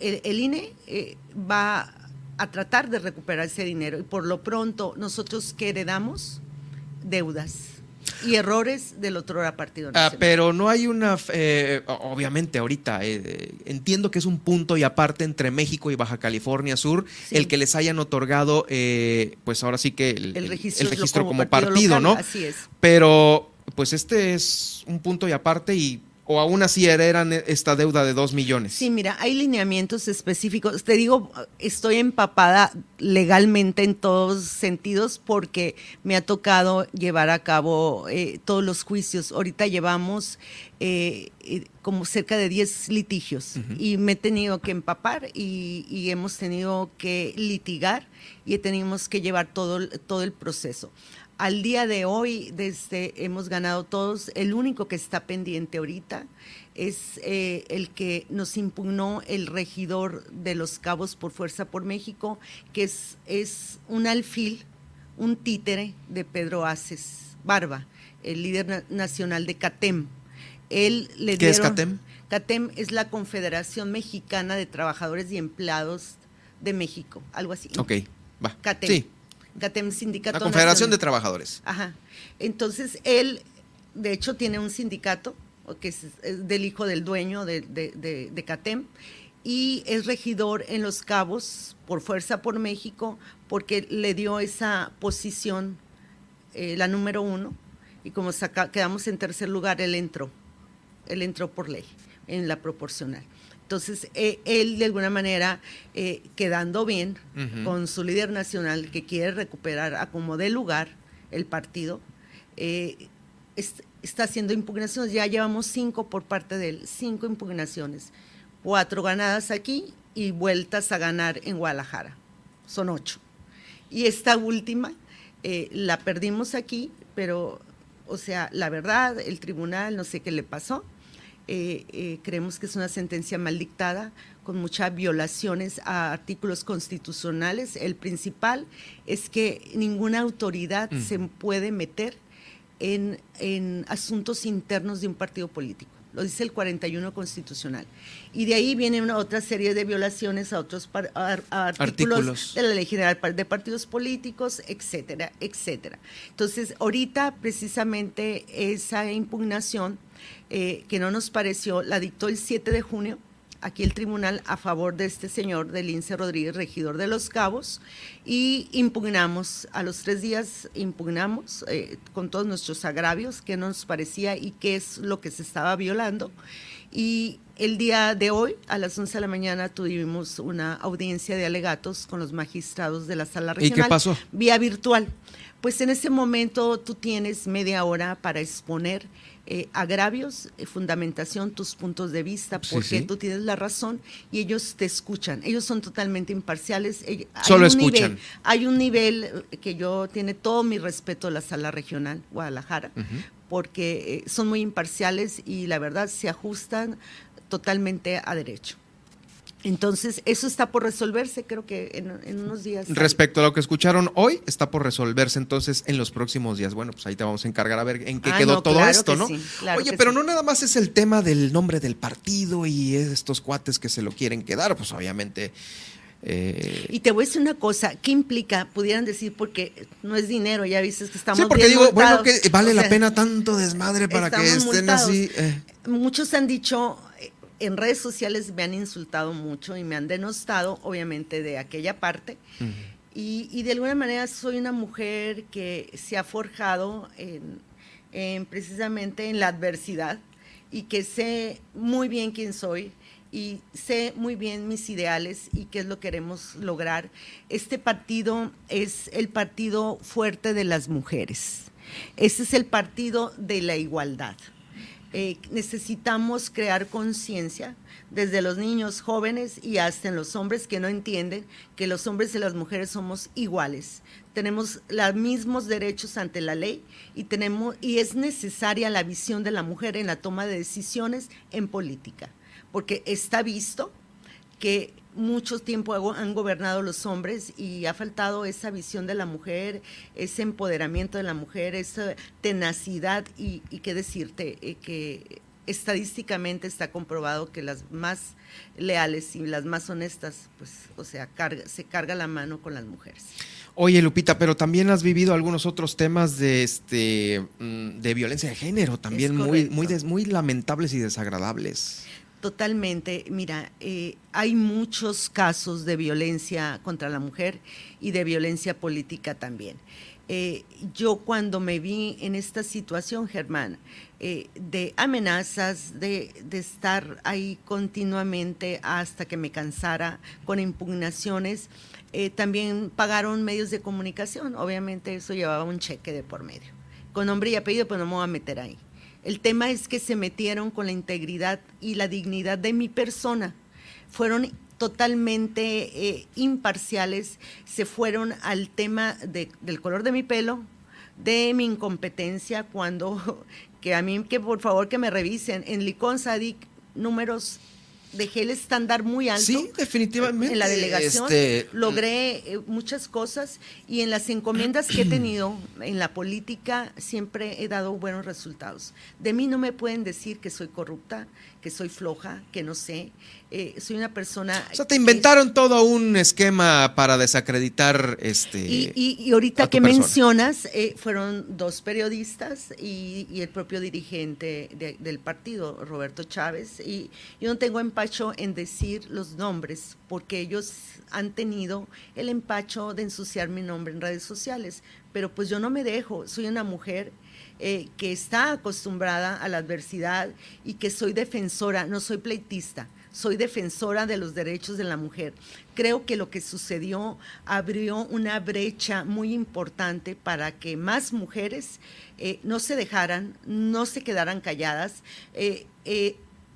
el, INE eh, va a tratar de recuperar ese dinero y por lo pronto nosotros que heredamos deudas y errores del otro partido
ah, pero no hay una, eh, obviamente ahorita eh, entiendo que es un punto y aparte entre México y Baja California Sur el que les hayan otorgado, pues ahora sí que el, registro, como, partido, ¿no?
Así es.
Pero pues este es un punto y aparte y o aún así heredan esta deuda de dos millones?
Sí, mira, hay lineamientos específicos. Te digo, estoy empapada legalmente en todos sentidos porque me ha tocado llevar a cabo eh, todos los juicios. Ahorita llevamos eh, eh, como cerca de 10 litigios y me he tenido que empapar y, y, hemos tenido que litigar y tenemos que llevar todo, todo el proceso al día de hoy, desde hemos ganado todos. El único que está pendiente ahorita es eh, el que nos impugnó el regidor de Los Cabos por Fuerza por México, que es, es un alfil, un títere de Pedro Aces Barba, el líder nacional de CATEM. Él le
¿Qué es CATEM?
CATEM es la Confederación Mexicana de Trabajadores y Empleados de México, algo así.
Ok, va.
CATEM.
Sí.
CATEM Sindicato.
La Confederación de Trabajadores.
Ajá. Entonces, él, de hecho, tiene un sindicato, que es, del hijo del dueño de, de, CATEM, y es regidor en Los Cabos por Fuerza por México, porque le dio esa posición, eh, la número uno, y como quedamos en tercer lugar, él entró, él entró por ley en la proporcional. Entonces, eh, él de alguna manera, eh, quedando bien con su líder nacional que quiere recuperar a como de lugar el partido, eh, está haciendo impugnaciones. Ya llevamos cinco por parte de él, cinco impugnaciones, cuatro ganadas aquí y vueltas a ganar en Guadalajara. Son ocho. Y esta última la perdimos aquí, pero, o sea, la verdad, el tribunal, no sé qué le pasó, eh, eh, creemos que es una sentencia mal dictada, con muchas violaciones a artículos constitucionales. El principal es que ninguna autoridad mm. se puede meter en, asuntos internos de un partido político. Lo dice el 41 constitucional. Y de ahí viene una otra serie de violaciones a otros artículos, de la Ley General de Partidos Políticos, etcétera, etcétera. Entonces, ahorita precisamente esa impugnación eh, que no nos pareció, la dictó el 7 de junio aquí el tribunal a favor de este señor, de Lince Rodríguez, regidor de Los Cabos, y impugnamos, a los tres días impugnamos eh, con todos nuestros agravios, qué nos parecía y qué es lo que se estaba violando. Y el día de hoy, a las 11 de la mañana, tuvimos una audiencia de alegatos con los magistrados de la sala regional.
¿Y qué pasó?
Vía virtual. Pues en ese momento tú tienes media hora para exponer eh, agravios, eh, fundamentación, tus puntos de vista, porque tú tienes la razón y ellos te escuchan. Ellos son totalmente imparciales.
Solo escuchan.
hay un nivel eh, que yo tiene todo mi respeto a la sala regional Guadalajara, porque son muy imparciales y la verdad se ajustan totalmente a derecho. Entonces, eso está por resolverse, creo que en, unos días.
Respecto a lo que escucharon hoy, está por resolverse entonces en los próximos días. Bueno, pues ahí te vamos a encargar a ver en qué ah, quedó todo esto, ¿no? Oye, pero no nada más es el tema del nombre del partido y estos cuates que se lo quieren quedar, pues obviamente.
Eh, y te voy a decir una cosa, ¿qué implica? Pudieran decir, porque no es dinero, ya viste que estamos.
Sí, porque digo, bueno, que vale la pena tanto desmadre para que estén así. Eh.
Muchos han dicho, en redes sociales me han insultado mucho y me han denostado, obviamente, de aquella parte. y, de alguna manera soy una mujer que se ha forjado en, precisamente en la adversidad y que sé muy bien quién soy y sé muy bien mis ideales y qué es lo que queremos lograr. Este partido es el partido fuerte de las mujeres. Este es el partido de la igualdad. Eh, necesitamos crear conciencia desde los niños jóvenes y hasta en los hombres que no entienden que los hombres y las mujeres somos iguales. Tenemos los mismos derechos ante la ley y, tenemos, y es necesaria la visión de la mujer en la toma de decisiones en política, porque está visto que mucho tiempo han gobernado los hombres y ha faltado esa visión de la mujer, ese empoderamiento de la mujer, esa tenacidad y, qué decirte, eh, que estadísticamente está comprobado que las más leales y las más honestas, pues, o sea, se carga la mano con las mujeres.
Oye, Lupita, pero también has vivido algunos otros temas de este mm, de violencia de género, también muy, muy, muy lamentables y desagradables.
Totalmente. Mira, eh, hay muchos casos de violencia contra la mujer y de violencia política también. Eh, yo cuando me vi en esta situación, Germán, eh, de amenazas, de, estar ahí continuamente hasta que me cansara con impugnaciones. También pagaron medios de comunicación, obviamente eso llevaba un cheque de por medio, con nombre y apellido, pero no me voy a meter ahí. El tema es que se metieron con la integridad y la dignidad de mi persona. Fueron totalmente eh, imparciales, se fueron al tema del color de mi pelo, de mi incompetencia, cuando que a mí que por favor que me revisen en Licón Sadik números dejé el estándar muy alto.
Sí, definitivamente.
En la delegación este, logré eh, muchas cosas y en las encomiendas que he tenido en la política siempre he dado buenos resultados. De mí no me pueden decir que soy corrupta, que soy floja, que no sé. Eh, soy una persona...
O sea, te inventaron todo un esquema para desacreditar este...
Y, ahorita que mencionas, eh, fueron dos periodistas y, el propio dirigente del partido, Roberto Chávez, y yo no tengo empacho en decir los nombres, porque ellos han tenido el empacho de ensuciar mi nombre en redes sociales, pero pues yo no me dejo, soy una mujer eh, que está acostumbrada a la adversidad y que soy defensora, no soy pleitista, soy defensora de los derechos de la mujer. Creo que lo que sucedió abrió una brecha muy importante para que más mujeres eh, no se dejaran, no se quedaran calladas. Eh,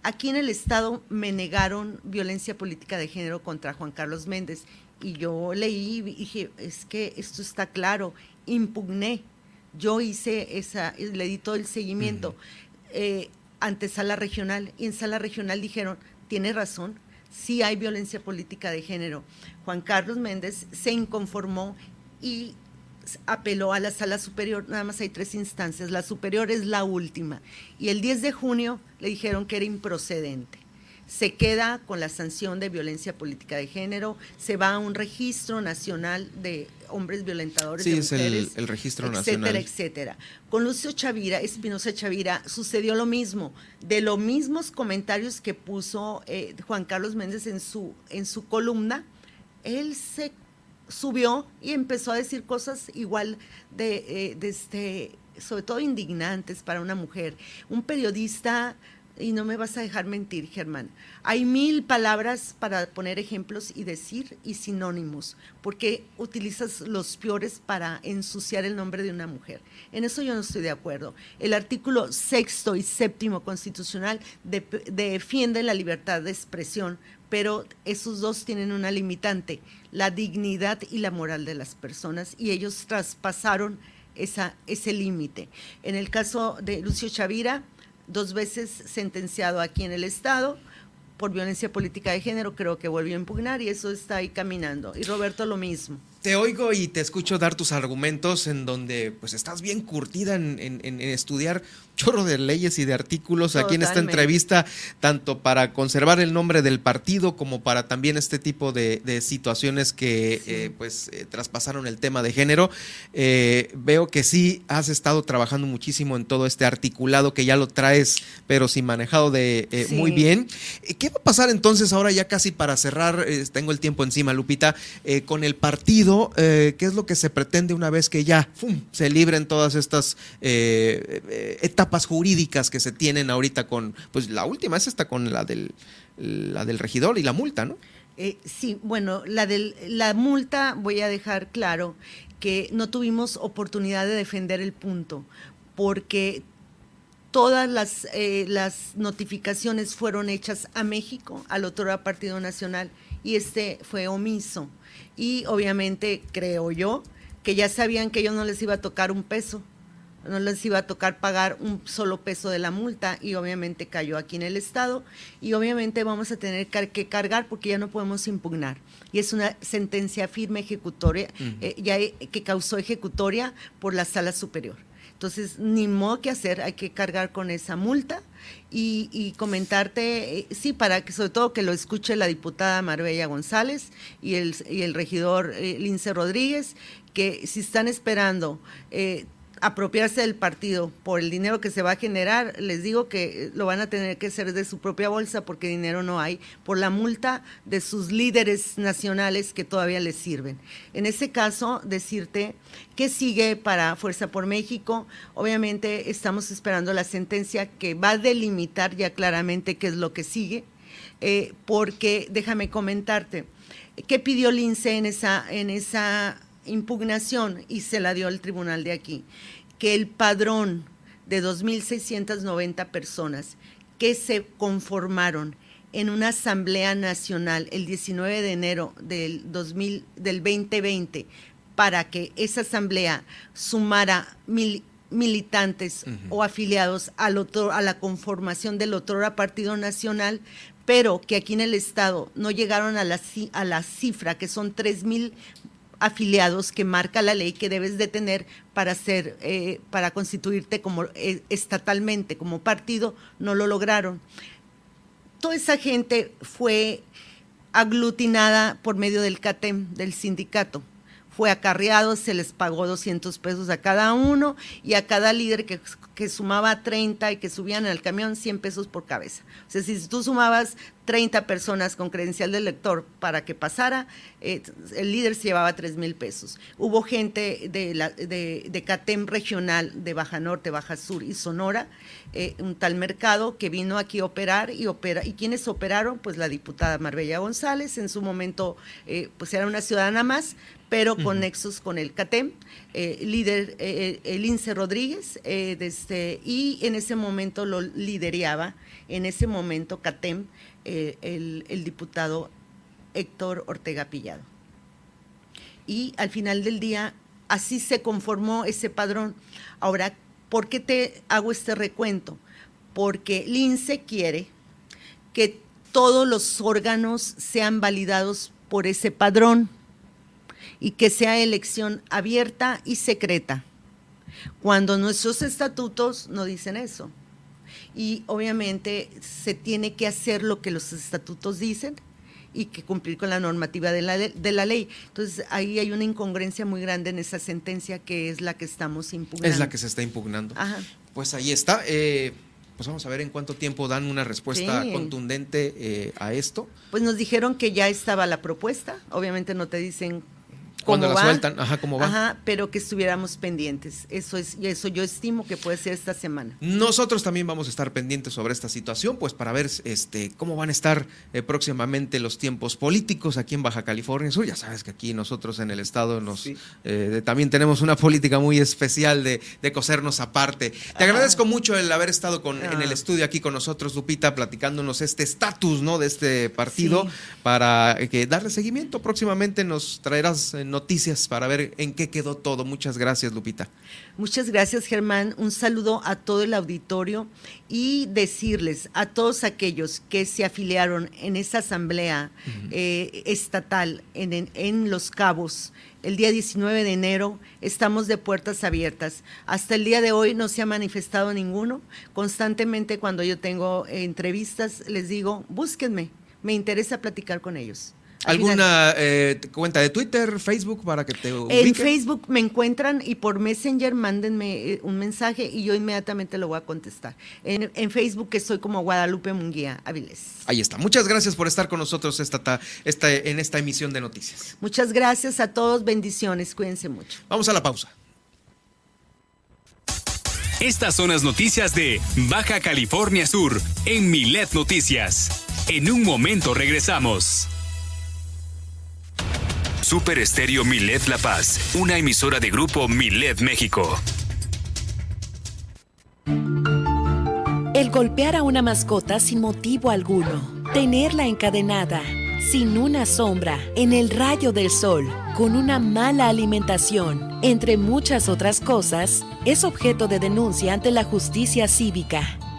aquí en el Estado me negaron violencia política de género contra Juan Carlos Méndez y yo leí y dije, es que esto está claro, impugné yo hice esa, le di todo el seguimiento. Eh, ante sala regional y en sala regional dijeron, tiene razón, sí hay violencia política de género. Juan Carlos Méndez se inconformó y apeló a la sala superior, nada más hay tres instancias, la superior es la última, y el 10 de junio le dijeron que era improcedente se queda con la sanción de violencia política de género, se va a un registro nacional de hombres violentadores
sí,
de
es el, registro
etcétera,
nacional.
etcétera. Con Lucio Chavira, Espinosa Chavira, sucedió lo mismo. De los mismos comentarios que puso eh, Juan Carlos Méndez en su, en su columna, él se subió y empezó a decir cosas igual de, eh, de este, sobre todo indignantes para una mujer. Un periodista y no me vas a dejar mentir, Germán. Hay mil palabras para poner ejemplos y decir y sinónimos, porque utilizas los peores para ensuciar el nombre de una mujer. En eso yo no estoy de acuerdo. El artículo sexto y séptimo constitucional defiende la libertad de expresión, pero esos dos tienen una limitante, la dignidad y la moral de las personas, y ellos traspasaron esa, ese límite. En el caso de Lucio Chavira, dos veces sentenciado aquí en el Estado por violencia política de género, creo que volvió a impugnar y eso está ahí caminando. Y Roberto lo mismo
te oigo y te escucho dar tus argumentos en donde pues estás bien curtida en, estudiar chorro de leyes y de artículos aquí en esta entrevista, tanto para conservar el nombre del partido como para también este tipo de, situaciones que eh, pues eh, traspasaron el tema de género. Eh, veo que sí has estado trabajando muchísimo en todo este articulado que ya lo traes, pero sin manejado de muy bien. ¿Qué va a pasar entonces ahora ya casi para cerrar? tengo el tiempo encima, Lupita, con el partido eh, ¿qué es lo que se pretende una vez que ya se libren todas estas eh, eh, etapas jurídicas que se tienen ahorita con, pues la última es esta con la del, la del regidor y la multa, ¿no?
sí, bueno, la, del, la multa voy a dejar claro que no tuvimos oportunidad de defender el punto, porque todas las, las notificaciones fueron hechas a México, al otro Partido Nacional, y este fue omiso y obviamente creo yo que ya sabían que ellos no les iba a tocar un peso, no les iba a tocar pagar un solo peso de la multa y obviamente cayó aquí en el Estado y obviamente vamos a tener que cargar porque ya no podemos impugnar. Y es una sentencia firme ejecutoria, eh, ya que causó ejecutoria por la sala superior. Entonces, ni modo que hacer, hay que cargar con esa multa y, comentarte, eh, sí, para que sobre todo que lo escuche la diputada Marbella González y el, y el regidor eh, Lince Rodríguez, que si están esperando eh, apropiarse del partido por el dinero que se va a generar, les digo que lo van a tener que hacer de su propia bolsa porque dinero no hay, por la multa de sus líderes nacionales que todavía les sirven. En ese caso, decirte que sigue para Fuerza por México. Obviamente estamos esperando la sentencia que va a delimitar ya claramente qué es lo que sigue, eh, porque déjame comentarte, ¿qué pidió Lince en esa, en esa impugnación y se la dio al tribunal de aquí, que el padrón de 2.690 personas que se conformaron en una asamblea nacional el 19 de enero del, 2000, del 2020 para que esa asamblea sumara militantes o afiliados al otro, a la conformación del otro Partido Nacional, pero que aquí en el Estado no llegaron a la, a la cifra, que son 3.000 afiliados que marca la ley que debes de tener para ser, eh, para constituirte como eh, estatalmente, como partido, no lo lograron. Toda esa gente fue aglutinada por medio del CATEM, del sindicato. Fue acarreado, se les pagó 200 pesos a cada uno y a cada líder que, que sumaba 30 y que subían el camión 100 pesos por cabeza. O sea, si tú sumabas 30 personas con credencial de lector para que pasara, eh, el líder se llevaba 3 mil pesos. Hubo gente de, la, de, CATEM regional de Baja Norte, Baja Sur y Sonora, eh, un tal mercado que vino aquí a operar y opera. ¿Y quiénes operaron? Pues la diputada Marbella González, en su momento eh, pues era una ciudadana más, pero con nexos con el CATEM, líder el Ince Rodríguez, desde, y en ese momento lo lideraba, en ese momento CATEM, eh, el, diputado Héctor Ortega Pillado. Y al final del día, así se conformó ese padrón. Ahora, ¿por qué te hago este recuento? Porque Lince quiere que todos los órganos sean validados por ese padrón y que sea elección abierta y secreta, cuando nuestros estatutos no dicen eso y obviamente se tiene que hacer lo que los estatutos dicen y que cumplir con la normativa de la, de la ley. Entonces, ahí hay una incongruencia muy grande en esa sentencia que es la que estamos impugnando.
Es la que se está impugnando. Pues ahí está. Eh, pues vamos a ver en cuánto tiempo dan una respuesta contundente eh, a esto.
Pues nos dijeron que ya estaba la propuesta, obviamente no te dicen
cuando la sueltan, ajá, cómo va.
Ajá, pero que estuviéramos pendientes. Eso es, y eso yo estimo que puede ser esta semana.
Nosotros también vamos a estar pendientes sobre esta situación, pues para ver este cómo van a estar eh, próximamente los tiempos políticos aquí en Baja California Sur. Ya sabes que aquí nosotros en el estado nos eh, también tenemos una política muy especial de, de cosernos aparte. Te agradezco mucho el haber estado con, en el ah. estudio aquí con nosotros, Lupita, platicándonos este estatus, ¿no? De este partido para que darle seguimiento. Próximamente nos traerás eh, noticias para ver en qué quedó todo. Muchas gracias, Lupita.
Muchas gracias, Germán. Un saludo a todo el auditorio y decirles a todos aquellos que se afiliaron en esa asamblea eh, estatal en, en Los Cabos, el día 19 de enero. Estamos de puertas abiertas. Hasta el día de hoy no se ha manifestado ninguno. Constantemente cuando yo tengo entrevistas les digo, búsquenme, me interesa platicar con ellos.
¿Alguna eh, cuenta de Twitter, Facebook para que te
ubiquen? En Facebook me encuentran y por Messenger mándenme eh, un mensaje y yo inmediatamente lo voy a contestar. En, Facebook que soy como Guadalupe Munguía Avilés.
Ahí está. Muchas gracias por estar con nosotros esta, esta, en esta emisión de noticias.
Muchas gracias a todos. Bendiciones. Cuídense mucho.
Vamos a la pausa.
Estas son las noticias de Baja California Sur en Milet Noticias. En un momento regresamos. Super Estéreo Milet La Paz, una emisora de grupo Milet México.
El golpear a una mascota sin motivo alguno, tenerla encadenada, sin una sombra, en el rayo del sol, con una mala alimentación, entre muchas otras cosas, es objeto de denuncia ante la justicia cívica.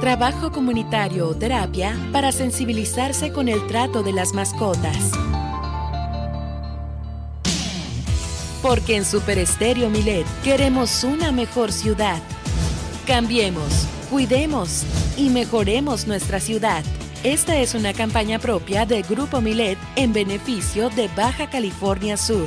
trabajo comunitario o terapia para sensibilizarse con el trato de las mascotas. Porque en Super Estéreo Milet queremos una mejor ciudad. Cambiemos, cuidemos y mejoremos nuestra ciudad. Esta es una campaña propia de Grupo Milet en beneficio de Baja California Sur.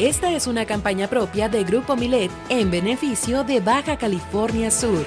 Esta es una campaña propia de Grupo Milet en beneficio de Baja California Sur.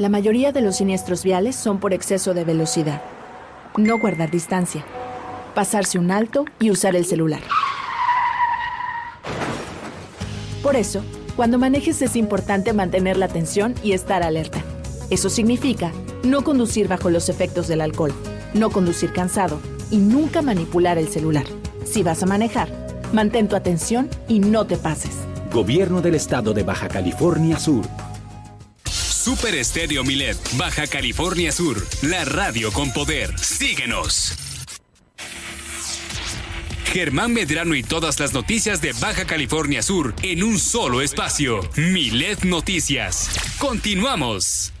La mayoría de los siniestros viales son por exceso de velocidad. No guardar distancia. Pasarse un alto y usar el celular. Por eso, cuando manejes es importante mantener la atención y estar alerta. Eso significa no conducir bajo los efectos del alcohol, no conducir cansado y nunca manipular el celular. Si vas a manejar, mantén tu atención y no te pases.
Gobierno del Estado de Baja California Sur.
Super Estéreo Milet, Baja California Sur, la radio con poder. Síguenos. Germán Medrano y todas las noticias de Baja California Sur en un solo espacio. Milet Noticias. Continuamos.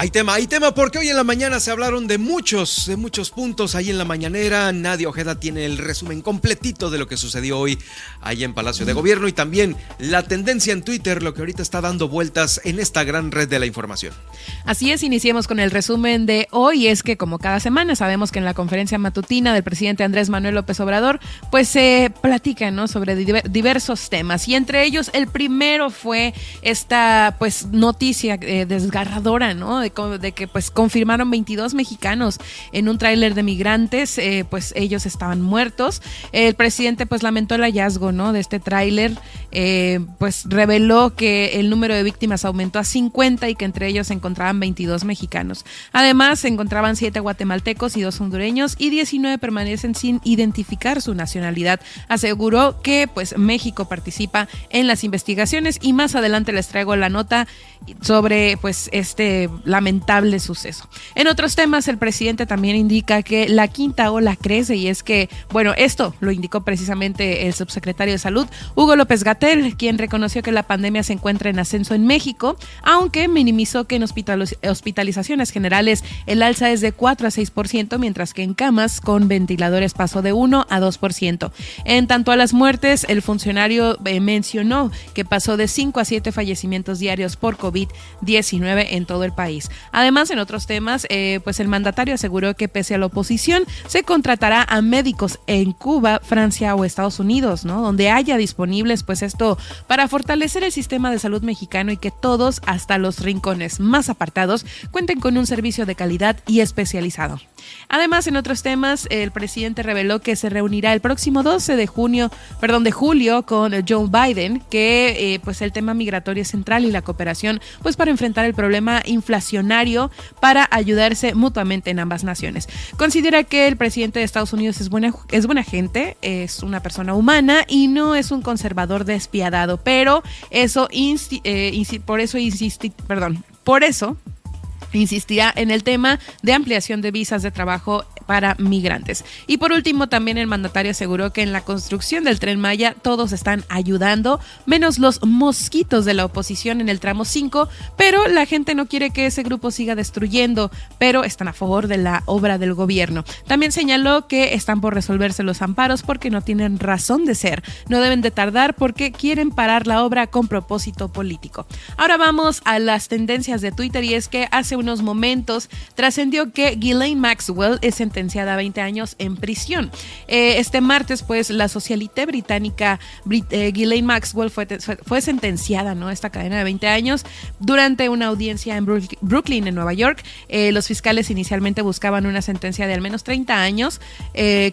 Hay tema, hay tema porque hoy en la mañana se hablaron de muchos, de muchos puntos ahí en la mañanera. Nadia Ojeda tiene el resumen completito de lo que sucedió hoy ahí en Palacio de Gobierno y también la tendencia en Twitter, lo que ahorita está dando vueltas en esta gran red de la información.
Así es, iniciemos con el resumen de hoy. Es que como cada semana sabemos que en la conferencia matutina del presidente Andrés Manuel López Obrador, pues se platica, ¿no? Sobre diversos temas y entre ellos el primero fue esta, pues, noticia eh, desgarradora, ¿no? De, que pues confirmaron 22 mexicanos en un tráiler de migrantes, eh, pues ellos estaban muertos. El presidente pues lamentó el hallazgo, ¿no? De este tráiler, eh, pues reveló que el número de víctimas aumentó a 50 y que entre ellos se encontraban 22 mexicanos. Además, se encontraban 7 guatemaltecos y 2 hondureños y 19 permanecen sin identificar su nacionalidad. Aseguró que pues México participa en las investigaciones y más adelante les traigo la nota sobre pues este lamentable suceso. En otros temas, el presidente también indica que la quinta ola crece y es que, bueno, esto lo indicó precisamente el subsecretario de Salud, Hugo López Gatel, quien reconoció que la pandemia se encuentra en ascenso en México, aunque minimizó que en hospitalizaciones generales el alza es de 4 a 6%, mientras que en camas con ventiladores pasó de 1 a 2%. En tanto a las muertes, el funcionario eh, mencionó que pasó de 5 a 7 fallecimientos diarios por COVID-19 en todo el país. Además, en otros temas, eh, pues el mandatario aseguró que pese a la oposición, se contratará a médicos en Cuba, Francia o Estados Unidos, ¿no? Donde haya disponibles, pues esto para fortalecer el sistema de salud mexicano y que todos, hasta los rincones más apartados, cuenten con un servicio de calidad y especializado. Además, en otros temas, el presidente reveló que se reunirá el próximo 12 de junio, perdón, de julio con Joe Biden, que eh, pues el tema migratorio es central y la cooperación pues para enfrentar el problema inflacionario para ayudarse mutuamente en ambas naciones. Considera que el presidente de Estados Unidos es buena, es buena gente, es una persona humana y no es un conservador despiadado, pero eso eh, por eso insiste, perdón, por eso insistirá en el tema de ampliación de visas de trabajo para migrantes. Y por último, también el mandatario aseguró que en la construcción del tren Maya todos están ayudando, menos los mosquitos de la oposición en el tramo 5, pero la gente no quiere que ese grupo siga destruyendo, pero están a favor de la obra del gobierno. También señaló que están por resolverse los amparos porque no tienen razón de ser, no deben de tardar porque quieren parar la obra con propósito político. Ahora vamos a las tendencias de Twitter y es que hace unos momentos trascendió que Ghislaine Maxwell es sentenciada a 20 años en prisión. Eh, este martes, pues, la socialité británica eh, Ghislaine Maxwell fue, fue sentenciada, ¿no? Esta cadena de 20 años durante una audiencia en Brooklyn, en Nueva York. Eh, los fiscales inicialmente buscaban una sentencia de al menos 30 años,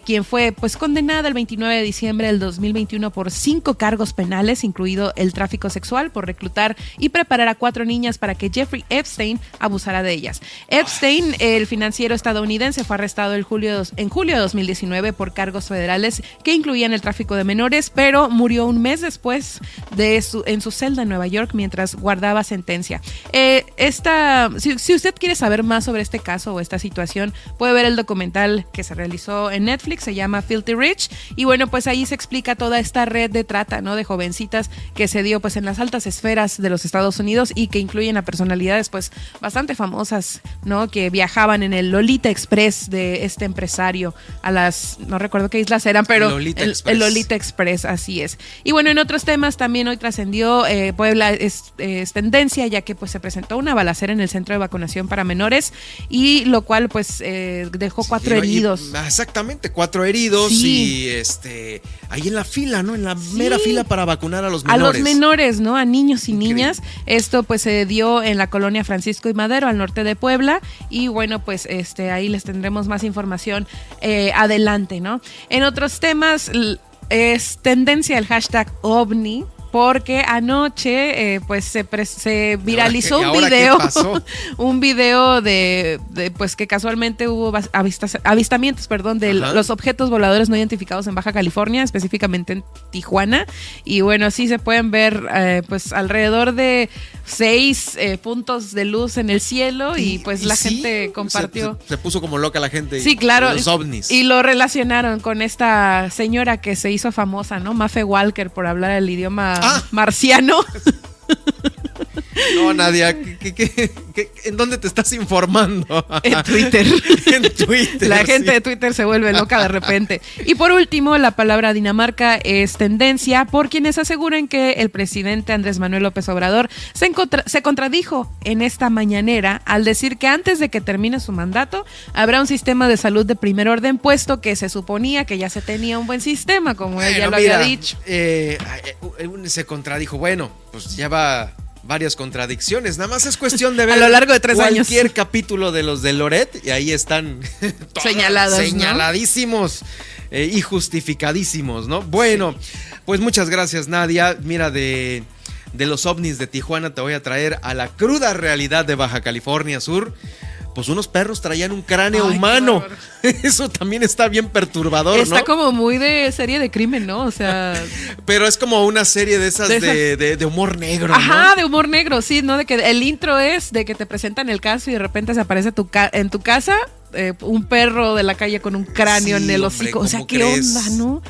quien fue, pues, condenada el 29 de diciembre del 2021 por cinco cargos penales, incluido el tráfico sexual, por reclutar y preparar a cuatro niñas para que Jeffrey Epstein abusara de ellas. Epstein, el financiero estadounidense, fue arrestado el julio en julio de 2019 por cargos federales que incluían el tráfico de menores, pero murió un mes después de su, en su celda en Nueva York mientras guardaba sentencia. Eh, esta, si, si usted quiere saber más sobre este caso o esta situación, puede ver el documental que se realizó en Netflix, se llama Filthy Rich, y bueno, pues ahí se explica toda esta red de trata, ¿no? De jovencitas que se dio pues en las altas esferas de los Estados Unidos y que incluyen a personalidades pues bastante famosas famosas, ¿no? Que viajaban en el Lolita Express de este empresario a las, no recuerdo qué islas eran, pero el, Lolita Express, así es. Y bueno, en otros temas también hoy trascendió eh, Puebla es, tendencia, ya que pues se presentó una balacera en el centro de vacunación para menores y lo cual pues eh, dejó cuatro heridos.
exactamente, cuatro heridos y este ahí en la fila, ¿no? En la mera fila para vacunar a los menores.
A los menores, ¿no? A niños y niñas. Esto pues se dio en la colonia Francisco y Madero, norte de Puebla. Y bueno, pues este ahí les tendremos más información eh, adelante, ¿no? En otros temas es tendencia el hashtag ovni porque anoche eh, pues se, se viralizó un video un video de, pues que casualmente hubo avistamientos perdón de los objetos voladores no identificados en Baja California específicamente en Tijuana. Y bueno sí se pueden ver eh, pues alrededor de seis eh, puntos de luz en el cielo y, pues la gente compartió.
se, puso como loca la gente
sí claro los ovnis. y lo relacionaron con esta señora que se hizo famosa no Mafe Walker por hablar el idioma Ah. marciano.
No, Nadia, en dónde te estás informando?
En Twitter.
en Twitter.
La gente de Twitter se vuelve loca de repente. Y por último, la palabra Dinamarca es tendencia por quienes aseguran que el presidente Andrés Manuel López Obrador se, se contradijo en esta mañanera al decir que antes de que termine su mandato habrá un sistema de salud de primer orden, puesto que se suponía que ya se tenía un buen sistema, como ella lo había dicho.
Eh, eh, se contradijo. Bueno, pues ya va varias contradicciones. Nada más es cuestión de ver
a lo largo de tres
cualquier capítulo de los de Loret y ahí están
señalados,
señaladísimos eh, y justificadísimos, ¿no? Bueno, pues muchas gracias Nadia. Mira de de los ovnis de Tijuana te voy a traer a la cruda realidad de Baja California Sur pues unos perros traían un cráneo humano. Eso también está bien perturbador,
está como muy de serie de crimen, ¿no? O sea.
Pero es como una serie de esas de, humor negro.
Ajá, de humor negro, sí, ¿no? De que el intro es de que te presentan el caso y de repente se aparece tu en tu casa eh, un perro de la calle con un cráneo en el hocico. o sea, ¿qué onda, no?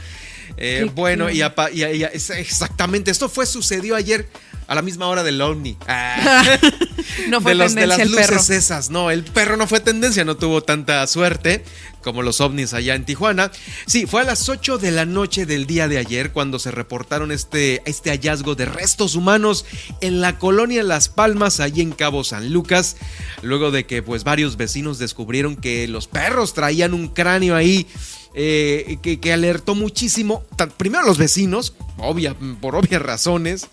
Eh, bueno, y, y, exactamente, esto fue, sucedió ayer a la misma hora del ovni. Ah.
no fue
de, los, de las
tendencia el
luces
perro.
esas. No, el perro no fue tendencia, no tuvo tanta suerte como los ovnis allá en Tijuana. Sí, fue a las 8 de la noche del día de ayer cuando se reportaron este, este hallazgo de restos humanos en la colonia Las Palmas, allí en Cabo San Lucas, luego de que pues varios vecinos descubrieron que los perros traían un cráneo ahí. eh, que, que alertó muchísimo, tan- primero a los vecinos, obvia, por obvias razones,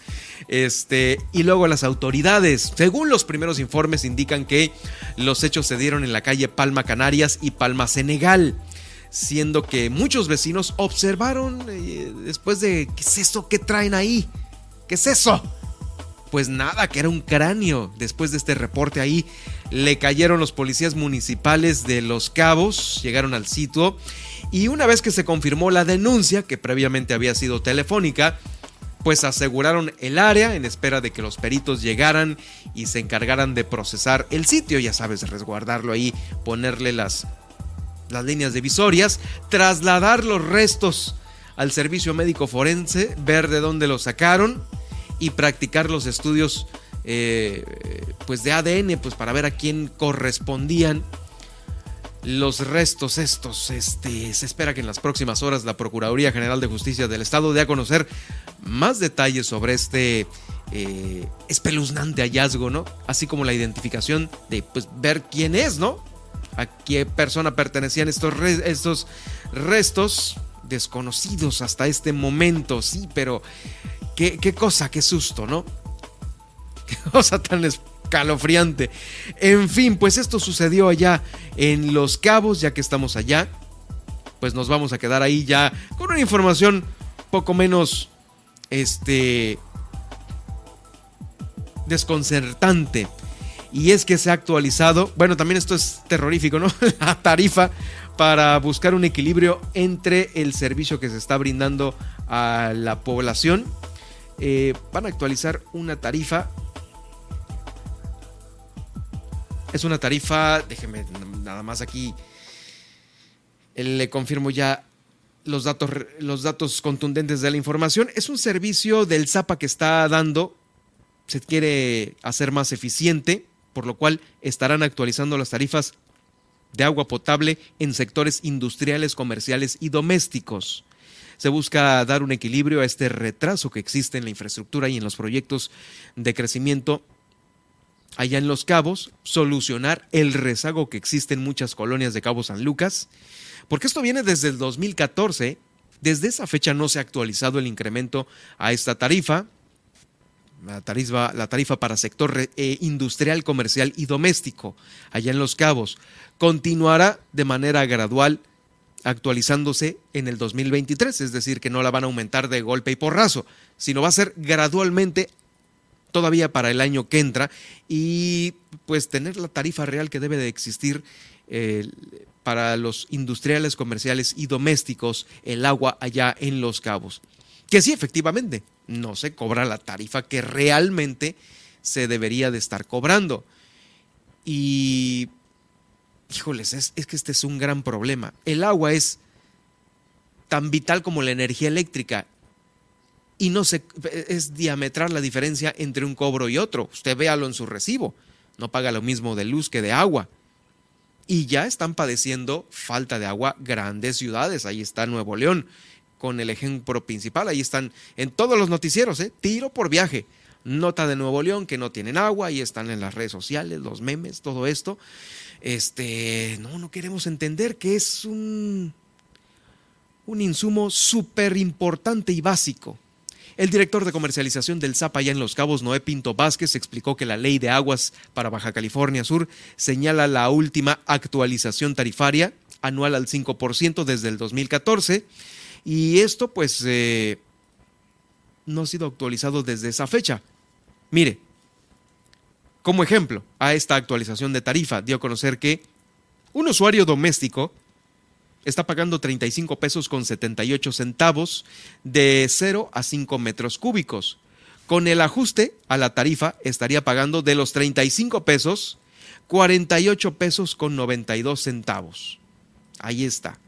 este, y luego las autoridades. Según los primeros informes indican que los hechos se dieron en la calle Palma Canarias y Palma Senegal, siendo que muchos vecinos observaron eh, después de ¿qué es eso que traen ahí? ¿Qué es eso? Pues nada, que era un cráneo. Después de este reporte ahí, le cayeron los policías municipales de Los Cabos, llegaron al sitio y una vez que se confirmó la denuncia, que previamente había sido telefónica, pues aseguraron el área en espera de que los peritos llegaran y se encargaran de procesar el sitio, ya sabes, resguardarlo ahí, ponerle las, las líneas divisorias, trasladar los restos al servicio médico forense, ver de dónde los sacaron y practicar los estudios eh, pues de ADN pues para ver a quién correspondían los restos estos. Este, se espera que en las próximas horas la Procuraduría General de Justicia del Estado dé a conocer más detalles sobre este eh, espeluznante hallazgo, ¿no? Así como la identificación de pues, ver quién es, ¿no? A qué persona pertenecían estos, estos restos desconocidos hasta este momento, sí, pero qué, qué cosa, qué susto, ¿no? Qué cosa tan escalofriante. En fin, pues esto sucedió allá en Los Cabos, ya que estamos allá. Pues nos vamos a quedar ahí ya con una información poco menos este desconcertante. Y es que se ha actualizado, bueno, también esto es terrorífico, ¿no? La tarifa para buscar un equilibrio entre el servicio que se está brindando a la población. Eh, van a actualizar una tarifa Es una tarifa, déjeme nada más aquí, eh, le confirmo ya los datos, los datos contundentes de la información. Es un servicio del ZAPA que está dando, se quiere hacer más eficiente, por lo cual estarán actualizando las tarifas de agua potable en sectores industriales, comerciales y domésticos. Se busca dar un equilibrio a este retraso que existe en la infraestructura y en los proyectos de crecimiento allá en Los Cabos, solucionar el rezago que existe en muchas colonias de Cabo San Lucas, porque esto viene desde el 2014, desde esa fecha no se ha actualizado el incremento a esta tarifa, la tarifa, para sector eh, industrial, comercial y doméstico, allá en Los Cabos, continuará de manera gradual actualizándose en el 2023, es decir, que no la van a aumentar de golpe y porrazo, sino va a ser gradualmente todavía para el año que entra y pues tener la tarifa real que debe de existir eh, para los industriales, comerciales y domésticos, el agua allá en Los Cabos. Que sí, efectivamente, no se cobra la tarifa que realmente se debería de estar cobrando. Y, híjoles, es, es que este es un gran problema. El agua es tan vital como la energía eléctrica y no se es diametral la diferencia entre un cobro y otro. Usted véalo en su recibo, no paga lo mismo de luz que de agua. Y ya están padeciendo falta de agua grandes ciudades. Ahí está Nuevo León con el ejemplo principal. Ahí están en todos los noticieros, ¿eh? tiro por viaje. Nota de Nuevo León que no tienen agua, ahí están en las redes sociales, los memes, todo esto. Este, no, no queremos entender que es un, un insumo súper importante y básico. El director de comercialización del ZAP allá en Los Cabos, Noé Pinto Vázquez, explicó que la ley de aguas para Baja California Sur señala la última actualización tarifaria anual al 5% desde el 2014 y esto pues eh, no ha sido actualizado desde esa fecha. Mire, como ejemplo a esta actualización de tarifa, dio a conocer que un usuario doméstico está pagando 35 pesos con 78 centavos de 0 a 5 metros cúbicos. Con el ajuste a la tarifa estaría pagando de los 35 pesos 48 pesos con 92 centavos. Ahí está.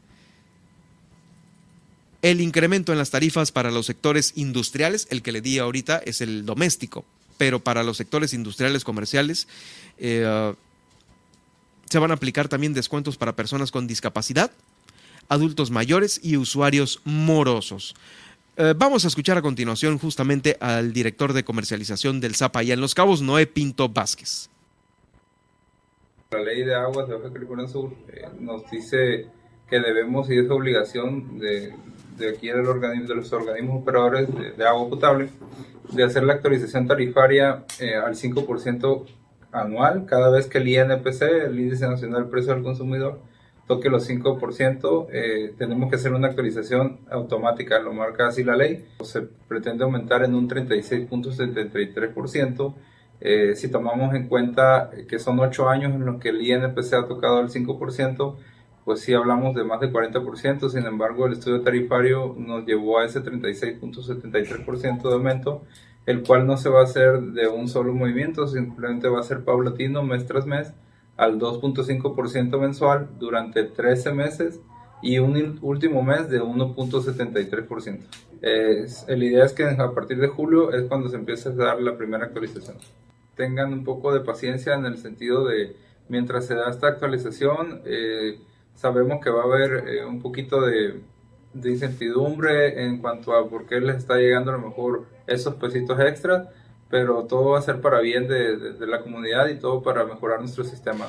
El incremento en las tarifas para los sectores industriales, el que le di ahorita es el doméstico. pero para los sectores industriales comerciales eh, se van a aplicar también descuentos para personas con discapacidad, adultos mayores y usuarios morosos. Eh, vamos a escuchar a continuación justamente al director de comercialización del ZAPA allá en Los Cabos, Noé Pinto Vázquez.
La ley de aguas de Baja California Sur eh, nos dice que debemos, y es obligación de, aquí del organismo, de los organismos operadores de, agua potable, de hacer la actualización tarifaria eh, al 5% anual cada vez que el INPC, el Índice Nacional del Precio del Consumidor, toque los 5%, eh, tenemos que hacer una actualización automática, lo marca así la ley. Se pretende aumentar en un 36.73%. Eh, si tomamos en cuenta que son 8 años en los que el INPC ha tocado el 5%, pues sí hablamos de más de 40%, sin embargo el estudio tarifario nos llevó a ese 36.73% de aumento, el cual no se va a hacer de un solo movimiento, simplemente va a ser paulatino mes tras mes al 2.5% mensual durante 13 meses y un último mes de 1.73%. Eh, la idea es que a partir de julio es cuando se empieza a dar la primera actualización. Tengan un poco de paciencia en el sentido de mientras se da esta actualización, eh, sabemos que va a haber eh, un poquito de, de, incertidumbre en cuanto a por qué les está llegando a lo mejor esos pesitos extras pero todo va a ser para bien de, la comunidad y todo para mejorar nuestro sistema.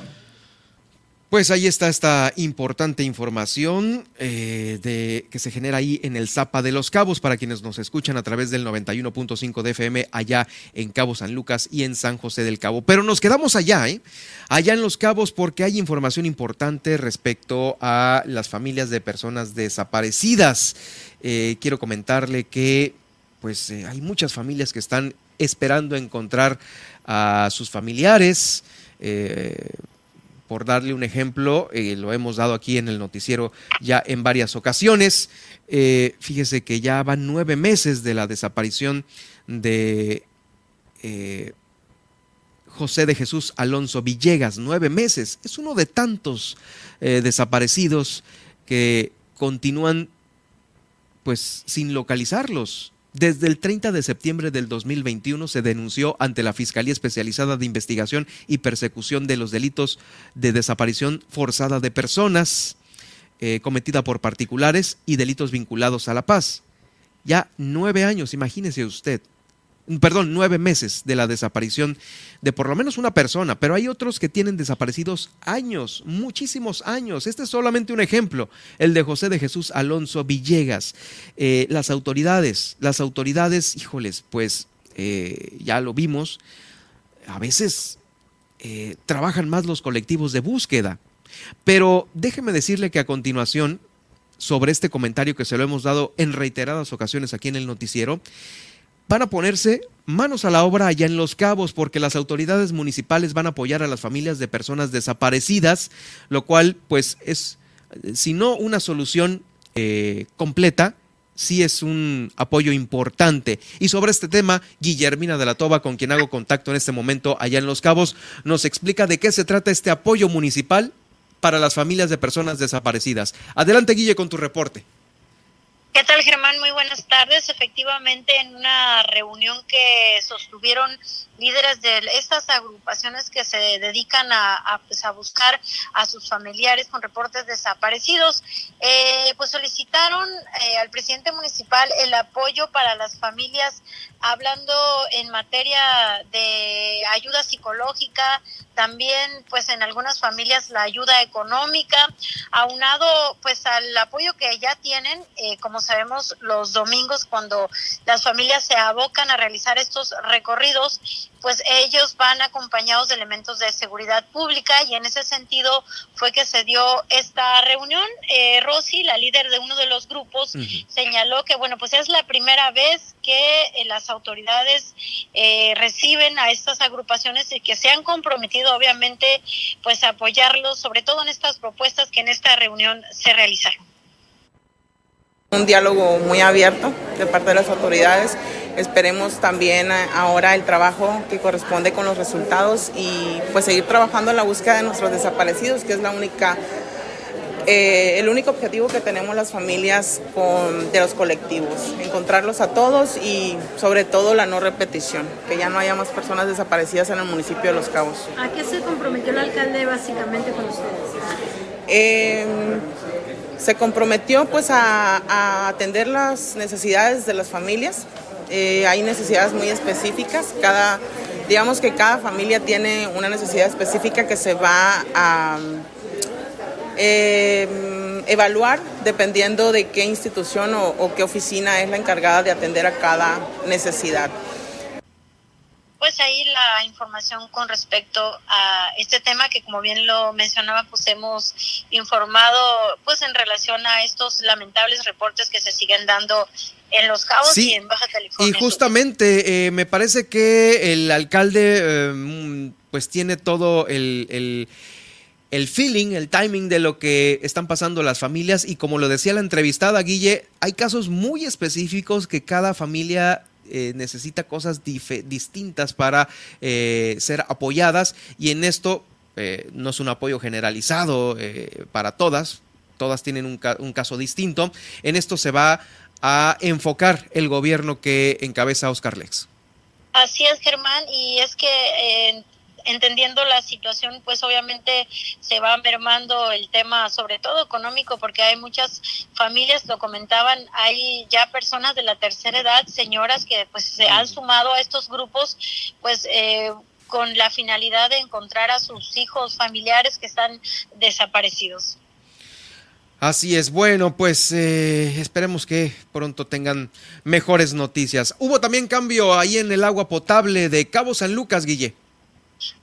Pues ahí está esta importante información eh, de, que se genera ahí en el Zapa de los Cabos para quienes nos escuchan a través del 91.5 de FM allá en Cabo San Lucas y en San José del Cabo. Pero nos quedamos allá, ¿eh? allá en los Cabos porque hay información importante respecto a las familias de personas desaparecidas. Eh, quiero comentarle que pues eh, hay muchas familias que están esperando encontrar a sus familiares. Eh, por darle un ejemplo, eh, lo hemos dado aquí en el noticiero ya en varias ocasiones. Eh, fíjese que ya van nueve meses de la desaparición de José de Jesús Alonso Villegas, nueve meses. Es uno de tantos desaparecidos que continúan pues sin localizarlos. Desde el 30 de septiembre del 2021 se denunció ante la Fiscalía Especializada de Investigación y Persecución de los Delitos de Desaparición Forzada de Personas eh, cometida por particulares y delitos vinculados a la paz. Ya nueve años, imagínese usted perdón, nueve meses de la desaparición de por lo menos una persona, pero hay otros que tienen desaparecidos años, muchísimos años. Este es solamente un ejemplo, el de José de Jesús Alonso Villegas. Eh, las autoridades, las autoridades, híjoles, pues eh, ya lo vimos, a veces eh, trabajan más los colectivos de búsqueda. Pero déjeme decirle que a continuación, sobre este comentario que se lo hemos dado en reiteradas ocasiones aquí en el noticiero, van a ponerse manos a la obra allá en Los Cabos porque las autoridades municipales van a apoyar a las familias de personas desaparecidas, lo cual pues es, si no una solución eh, completa, sí es un apoyo importante. Y sobre este tema, Guillermina de la Toba, con quien hago contacto en este momento allá en Los Cabos, nos explica de qué se trata este apoyo municipal para las familias de personas desaparecidas. Adelante, Guille, con tu reporte.
¿Qué tal, Germán? Muy buenas tardes. Efectivamente, en una reunión que sostuvieron líderes de estas agrupaciones que se dedican a, pues, a buscar a sus familiares con reportes desaparecidos, eh, pues solicitaron eh, al presidente municipal el apoyo para las familias, hablando en materia de ayuda psicológica, también pues en algunas familias la ayuda económica, aunado pues al apoyo que ya tienen, eh, como sabemos, los domingos cuando las familias se abocan a realizar estos recorridos, pues ellos van acompañados de elementos de seguridad pública y en ese sentido fue que se dio esta reunión. Eh, Rosy, la líder de uno de los grupos, señaló que bueno, pues es la primera vez que eh, las autoridades eh, reciben a estas agrupaciones y que se han comprometido obviamente pues a apoyarlos, sobre todo en estas propuestas que en esta reunión se realizaron.
Un diálogo muy abierto de parte de las autoridades. Esperemos también ahora el trabajo que corresponde con los resultados y pues seguir trabajando en la búsqueda de nuestros desaparecidos, que es la única eh, el único objetivo que tenemos las familias con, de los colectivos, encontrarlos a todos y sobre todo la no repetición, que ya no haya más personas desaparecidas en el municipio de Los Cabos.
¿A qué se comprometió el alcalde básicamente con ustedes?
Eh, se comprometió pues a, a, atender las necesidades de las familias. Eh, hay necesidades muy específicas. Cada, digamos que cada familia tiene una necesidad específica que se va a eh, evaluar dependiendo de qué institución o, o qué oficina es la encargada de atender a cada necesidad
pues ahí la información con respecto a este tema que como bien lo mencionaba pues hemos informado pues en relación a estos lamentables reportes que se siguen dando en Los Cabos
sí,
y en Baja California.
Y justamente eh, me parece que el alcalde eh, pues tiene todo el, el, el, feeling, el timing de lo que están pasando las familias y como lo decía la entrevistada Guille, hay casos muy específicos que cada familia eh, necesita cosas distintas para eh, ser apoyadas y en esto eh, no es un apoyo generalizado eh, para todas, todas tienen un, ca un, caso distinto. En esto se va a enfocar el gobierno que encabeza Oscar Lex.
Así es, Germán, y es que entendiendo la situación, pues obviamente se va mermando el tema, sobre todo económico, porque hay muchas familias, lo comentaban, hay ya personas de la tercera edad, señoras que pues se han sumado a estos grupos, pues eh, con la finalidad de encontrar a sus hijos familiares que están desaparecidos.
Así es, bueno, pues eh, esperemos que pronto tengan mejores noticias. Hubo también cambio ahí en el agua potable de Cabo San Lucas, Guille.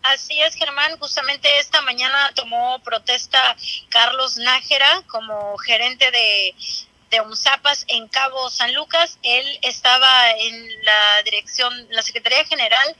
Así es, Germán. Justamente esta mañana tomó protesta Carlos Nájera como gerente de, de en Cabo San Lucas. Él estaba en la dirección, la Secretaría General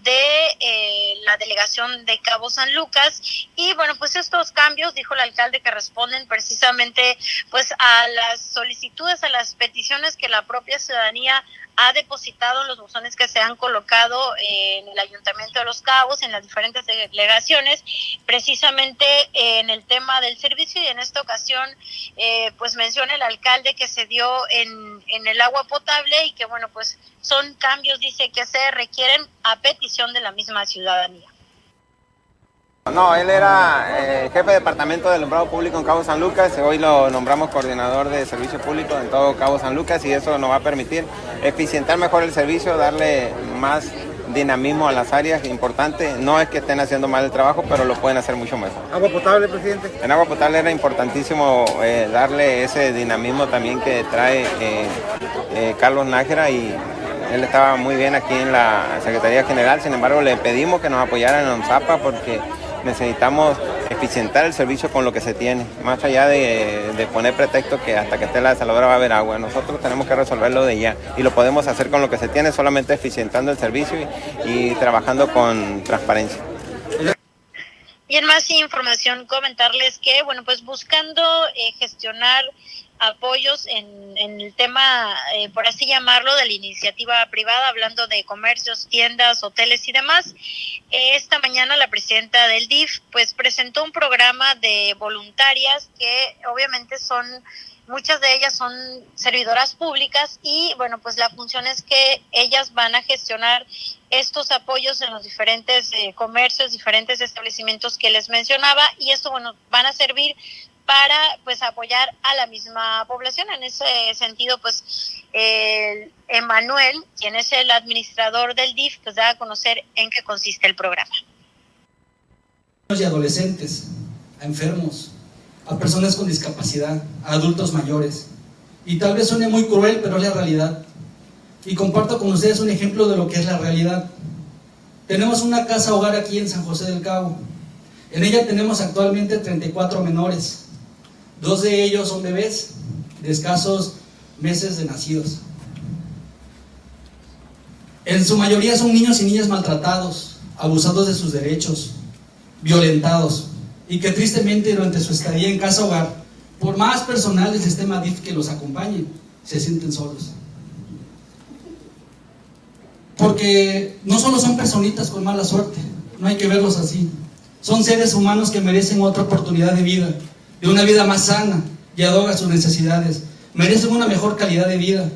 de eh, la delegación de Cabo San Lucas y bueno pues estos cambios dijo el alcalde que responden precisamente pues a las solicitudes a las peticiones que la propia ciudadanía ha depositado los buzones que se han colocado en el Ayuntamiento de Los Cabos, en las diferentes delegaciones, precisamente en el tema del servicio y en esta ocasión, eh, pues menciona el alcalde que se dio en, en el agua potable y que bueno, pues son cambios, dice, que se requieren a petición de la misma ciudadanía.
No, él era eh, jefe de departamento del alumbrado público en Cabo San Lucas, hoy lo nombramos coordinador de servicio público en todo Cabo San Lucas y eso nos va a permitir eficientar mejor el servicio, darle más dinamismo a las áreas, importante, no es que estén haciendo mal el trabajo, pero lo pueden hacer mucho mejor.
¿Agua potable, presidente?
En agua potable era importantísimo eh, darle ese dinamismo también que trae eh, eh, Carlos Nájera y él estaba muy bien aquí en la Secretaría General, sin embargo le pedimos que nos apoyaran en ONZAPA porque necesitamos eficientar el servicio con lo que se tiene, más allá de, de, poner pretexto que hasta que esté la desaladora va a haber agua. Nosotros tenemos que resolverlo de ya y lo podemos hacer con lo que se tiene, solamente eficientando el servicio y, trabajando con transparencia.
Y en más información comentarles que, bueno, pues buscando eh, gestionar apoyos en, en, el tema, eh, por así llamarlo, de la iniciativa privada, hablando de comercios, tiendas, hoteles y demás. Esta mañana la presidenta del DIF pues presentó un programa de voluntarias que obviamente son muchas de ellas son servidoras públicas y bueno, pues la función es que ellas van a gestionar estos apoyos en los diferentes eh, comercios, diferentes establecimientos que les mencionaba y esto bueno, van a servir para pues apoyar a la misma población. En ese sentido, pues eh, Emanuel, quien es el administrador del DIF, pues da a conocer en qué consiste el programa.
Y adolescentes, a enfermos, a personas con discapacidad, a adultos mayores. Y tal vez suene muy cruel, pero es la realidad. Y comparto con ustedes un ejemplo de lo que es la realidad. Tenemos una casa hogar aquí en San José del Cabo. En ella tenemos actualmente 34 menores. Dos de ellos son bebés de escasos meses de nacidos. En su mayoría son niños y niñas maltratados, abusados de sus derechos, violentados y que tristemente durante su estadía en casa hogar, por más personal del sistema DIF que los acompañe, se sienten solos. Porque no solo son personitas con mala suerte, no hay que verlos así. Son seres humanos que merecen otra oportunidad de vida, de una vida más sana y a sus necesidades. Merecen una mejor calidad de vida.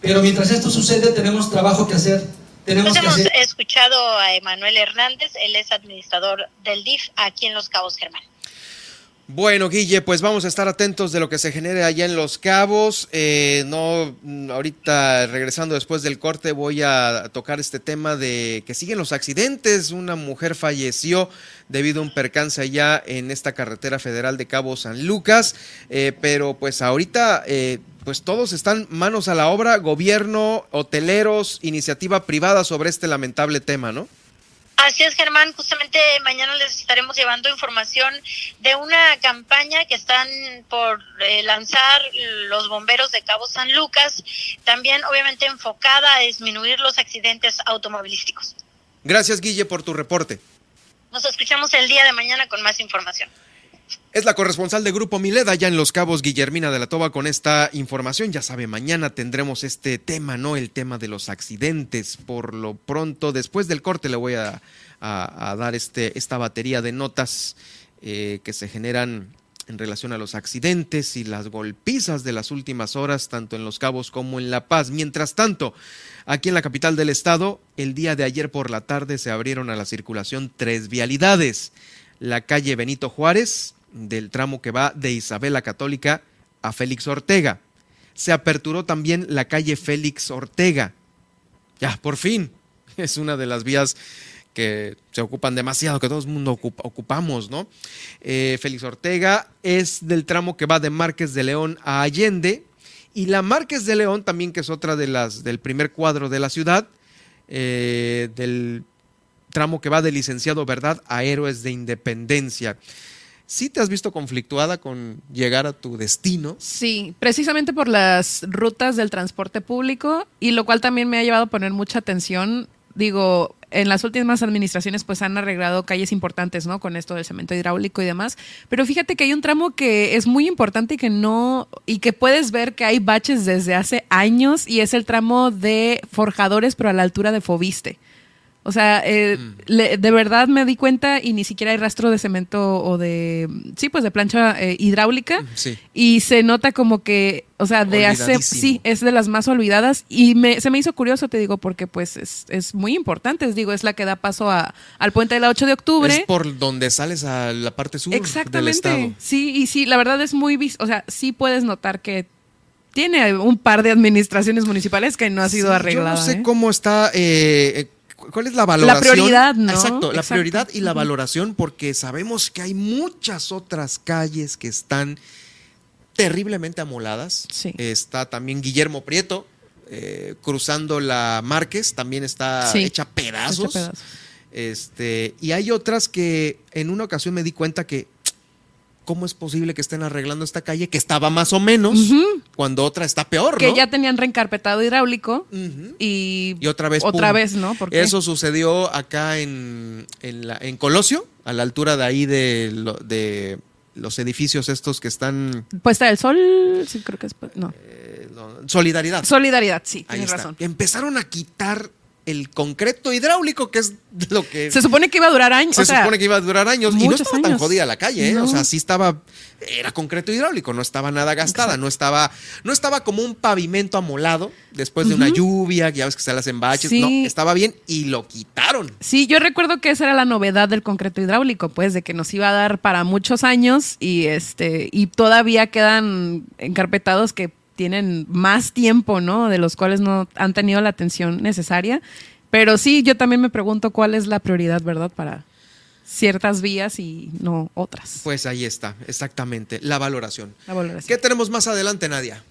Pero mientras esto sucede, tenemos trabajo que hacer. Tenemos
Pues
que
hemos
hacer.
escuchado a Emanuel Hernández, él es administrador del DIF aquí en Los Cabos Germán.
Bueno, Guille, pues vamos a estar atentos de lo que se genere allá en Los Cabos. Eh, no, mm, ahorita regresando después del corte voy a tocar este tema de que siguen los accidentes. Una mujer falleció debido a un percance allá en esta carretera federal de Cabo San Lucas. Eh, pero pues ahorita, eh, pues todos están manos a la obra, gobierno, hoteleros, iniciativa privada sobre este lamentable tema, ¿no?
Así es, Germán. Justamente mañana les estaremos llevando información de una campaña que están por eh, lanzar los bomberos de Cabo San Lucas, también obviamente enfocada a disminuir los accidentes automovilísticos.
Gracias, Guille, por tu reporte.
Nos escuchamos el día de mañana con más información.
Es la corresponsal de Grupo Mileda ya en Los Cabos, Guillermina de la Toba, con esta información. Ya sabe, mañana tendremos este tema, ¿no? El tema de los accidentes. Por lo pronto, después del corte, le voy a, dar este, esta batería de notas eh, que se generan en relación a los accidentes y las golpizas de las últimas horas, tanto en Los Cabos como en La Paz. Mientras tanto, aquí en la capital del estado, el día de ayer por la tarde se abrieron a la circulación tres vialidades. La calle Benito Juárez, del tramo que va de Isabela Católica a Félix Ortega. Se aperturó también la calle Félix Ortega. Ya, por fin. Es una de las vías que se ocupan demasiado, que todo el mundo ocupa- ocupamos, ¿no? Eh, Félix Ortega es del tramo que va de Márquez de León a Allende. Y la Márquez de León también, que es otra de las del primer cuadro de la ciudad, eh, del tramo que va de Licenciado Verdad a Héroes de Independencia. ¿Sí te has visto conflictuada con llegar a tu destino?
Sí, precisamente por las rutas del transporte público y lo cual también me ha llevado a poner mucha atención. Digo, en las últimas administraciones pues han arreglado calles importantes, ¿no? Con esto del cemento hidráulico y demás. Pero fíjate que hay un tramo que es muy importante y que no, y que puedes ver que hay baches desde hace años y es el tramo de forjadores, pero a la altura de Fobiste. O sea, eh, le- de verdad me di cuenta y ni siquiera hay rastro de cemento o de, sí, pues de plancha eh, hidráulica.
Sí.
Y se nota como que, o sea, de hace, sí, es de las más olvidadas. Y me, se me hizo curioso, te digo, porque pues es, es muy importante. Digo, es la que da paso a, al puente de la 8 de octubre.
Es por donde sales a la parte sur del
Exactamente.
estado.
Sí, y sí, la verdad es muy, o sea, sí puedes notar que tiene un par de administraciones municipales que no ha sido
Sí,
arreglada.
Yo no sé
¿eh?
cómo está, eh, eh, cuál es la valoración.
prioridad, ¿no?
Exacto, la
Exacto.
prioridad y la valoración, porque sabemos que hay muchas otras calles que están terriblemente amoladas. Está también Guillermo Prieto, eh, cruzando la Márquez, también está
Sí,
hecha pedazos.
hecha pedazos.
Este, y hay otras que en una ocasión me di cuenta que ¿cómo es posible que estén arreglando esta calle que estaba más o menos cuando otra está peor,
Que
¿no?
ya tenían reencarpetado hidráulico y,
Y otra vez.
Otra
¡pum!
vez, ¿no?
Eso sucedió acá en, en, la- en Colosio, a la altura de ahí de, lo- de los edificios estos que están.
Puesta del sol, sí, creo que es. No.
no, Solidaridad.
Solidaridad, sí,
Ahí
tienes
está.
razón.
Empezaron a quitar el concreto hidráulico, que es lo que.
Se supone que iba a durar años.
Se
o sea,
supone que iba a durar años y no estaba tan jodida la calle, ¿eh?
No.
O sea, sí estaba, era concreto hidráulico, no estaba nada gastada, no estaba, no estaba como un pavimento amolado después de una lluvia, que ya ves que se las embaches,
Sí.
no, estaba bien y lo quitaron.
Sí, yo recuerdo que esa era la novedad del concreto hidráulico, pues, de que nos iba a dar para muchos años y este, y todavía quedan encarpetados que tienen más tiempo, ¿no? De los cuales no han tenido la atención necesaria. Pero sí, yo también me pregunto cuál es la prioridad, ¿verdad? Para ciertas vías y no otras.
Pues ahí está, exactamente, la valoración.
La valoración.
¿Qué tenemos más adelante, Nadia?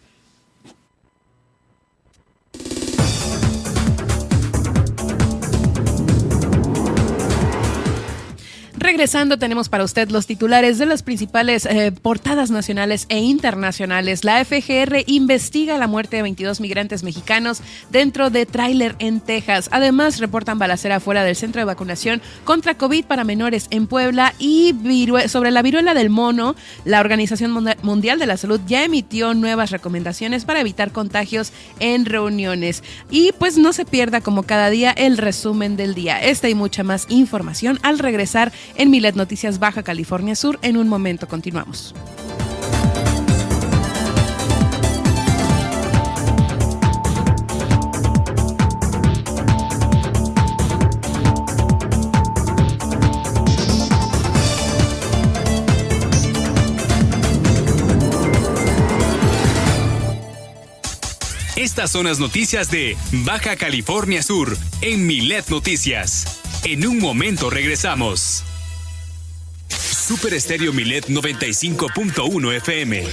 Regresando, tenemos para usted los titulares de las principales eh, portadas nacionales e internacionales. La FGR investiga la muerte de 22 migrantes mexicanos dentro de tráiler en Texas. Además, reportan balacera fuera del centro de vacunación contra COVID para menores en Puebla y sobre la viruela del mono. La Organización Mundial de la Salud ya emitió nuevas recomendaciones para evitar contagios en reuniones. Y pues no se pierda como cada día el resumen del día. Esta y mucha más información al regresar en Milet Noticias Baja California Sur. En un momento continuamos.
Estas son las noticias de Baja California Sur en Milet Noticias. En un momento regresamos. Super Estéreo Milet 95.1 FM.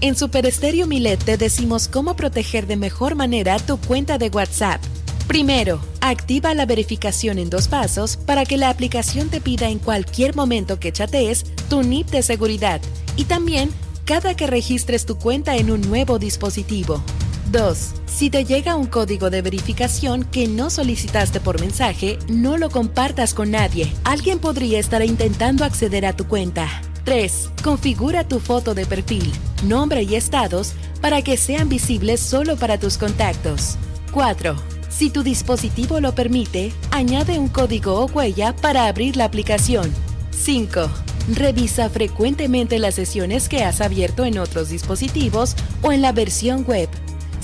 En Super Estéreo Milet te decimos cómo proteger de mejor manera tu cuenta de WhatsApp. Primero, activa la verificación en dos pasos para que la aplicación te pida en cualquier momento que chatees tu NIP de seguridad y también cada que registres tu cuenta en un nuevo dispositivo. 2. Si te llega un código de verificación que no solicitaste por mensaje, no lo compartas con nadie. Alguien podría estar intentando acceder a tu cuenta. 3. Configura tu foto de perfil, nombre y estados para que sean visibles solo para tus contactos. 4. Si tu dispositivo lo permite, añade un código o huella para abrir la aplicación. 5. Revisa frecuentemente las sesiones que has abierto en otros dispositivos o en la versión web.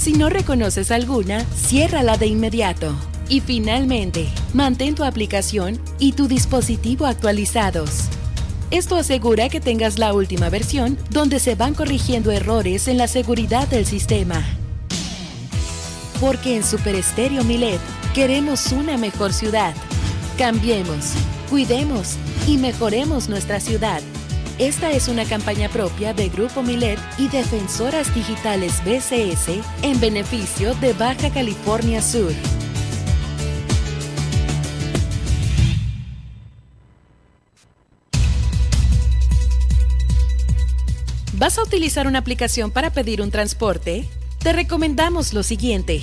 Si no reconoces alguna, ciérrala de inmediato. Y finalmente, mantén tu aplicación y tu dispositivo actualizados. Esto asegura que tengas la última versión donde se van corrigiendo errores en la seguridad del sistema. Porque en Super Estéreo Milet queremos una mejor ciudad. Cambiemos, cuidemos y mejoremos nuestra ciudad. Esta es una campaña propia de Grupo Milet y Defensoras Digitales BCS en beneficio de Baja California Sur. ¿Vas a utilizar una aplicación para pedir un transporte? Te recomendamos lo siguiente.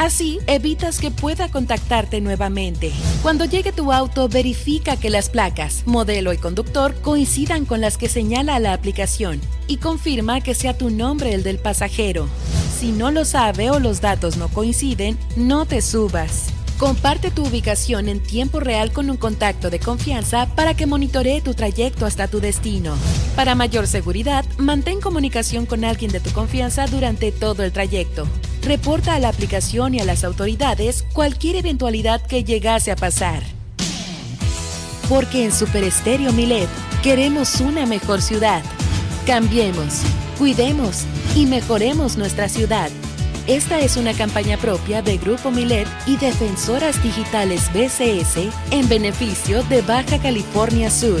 Así evitas que pueda contactarte nuevamente. Cuando llegue tu auto, verifica que las placas, modelo y conductor coincidan con las que señala la aplicación y confirma que sea tu nombre el del pasajero. Si no lo sabe o los datos no coinciden, no te subas. Comparte tu ubicación en tiempo real con un contacto de confianza para que monitoree tu trayecto hasta tu destino. Para mayor seguridad, mantén comunicación con alguien de tu confianza durante todo el trayecto. Reporta a la aplicación y a las autoridades cualquier eventualidad que llegase a pasar. Porque en Super Estéreo Milet queremos una mejor ciudad. Cambiemos, cuidemos y mejoremos nuestra ciudad. Esta es una campaña propia de Grupo Milet y Defensoras Digitales BCS en beneficio de Baja California Sur.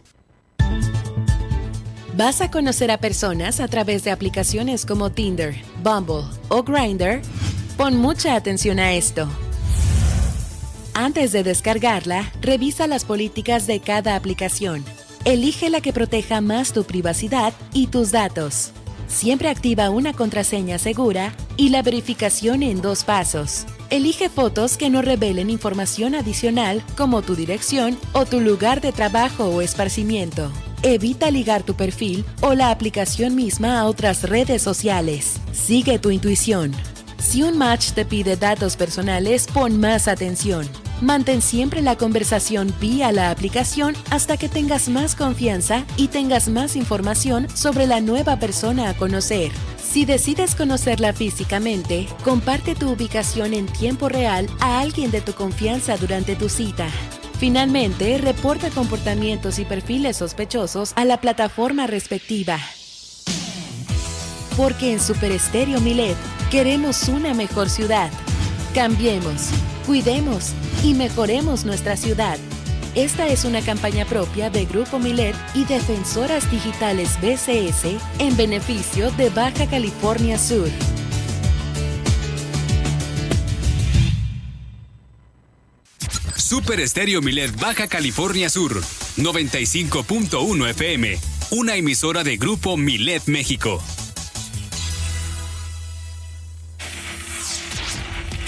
¿Vas a conocer a personas a través de aplicaciones como Tinder, Bumble o Grindr? Pon mucha atención a esto. Antes de descargarla, revisa las políticas de cada aplicación. Elige la que proteja más tu privacidad y tus datos. Siempre activa una contraseña segura y la verificación en dos pasos. Elige fotos que no revelen información adicional como tu dirección o tu lugar de trabajo o esparcimiento. Evita ligar tu perfil o la aplicación misma a otras redes sociales. Sigue tu intuición. Si un match te pide datos personales, pon más atención. Mantén siempre la conversación vía la aplicación hasta que tengas más confianza y tengas más información sobre la nueva persona a conocer. Si decides conocerla físicamente, comparte tu ubicación en tiempo real a alguien de tu confianza durante tu cita. Finalmente, reporta comportamientos y perfiles sospechosos a la plataforma respectiva. Porque en Super Estéreo Milet queremos una mejor ciudad. Cambiemos, cuidemos y mejoremos nuestra ciudad. Esta es una campaña propia de Grupo Milet y Defensoras Digitales BCS en beneficio de Baja California Sur.
Super Estéreo Milet Baja California Sur, 95.1 FM, una emisora de Grupo Milet México.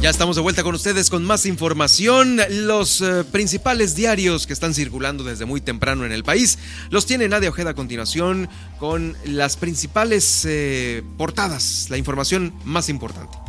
Ya estamos de vuelta con ustedes con más información. Los eh, principales diarios que están circulando desde muy temprano en el país los tiene Nadia Ojeda a continuación con las principales eh, portadas, la información más importante.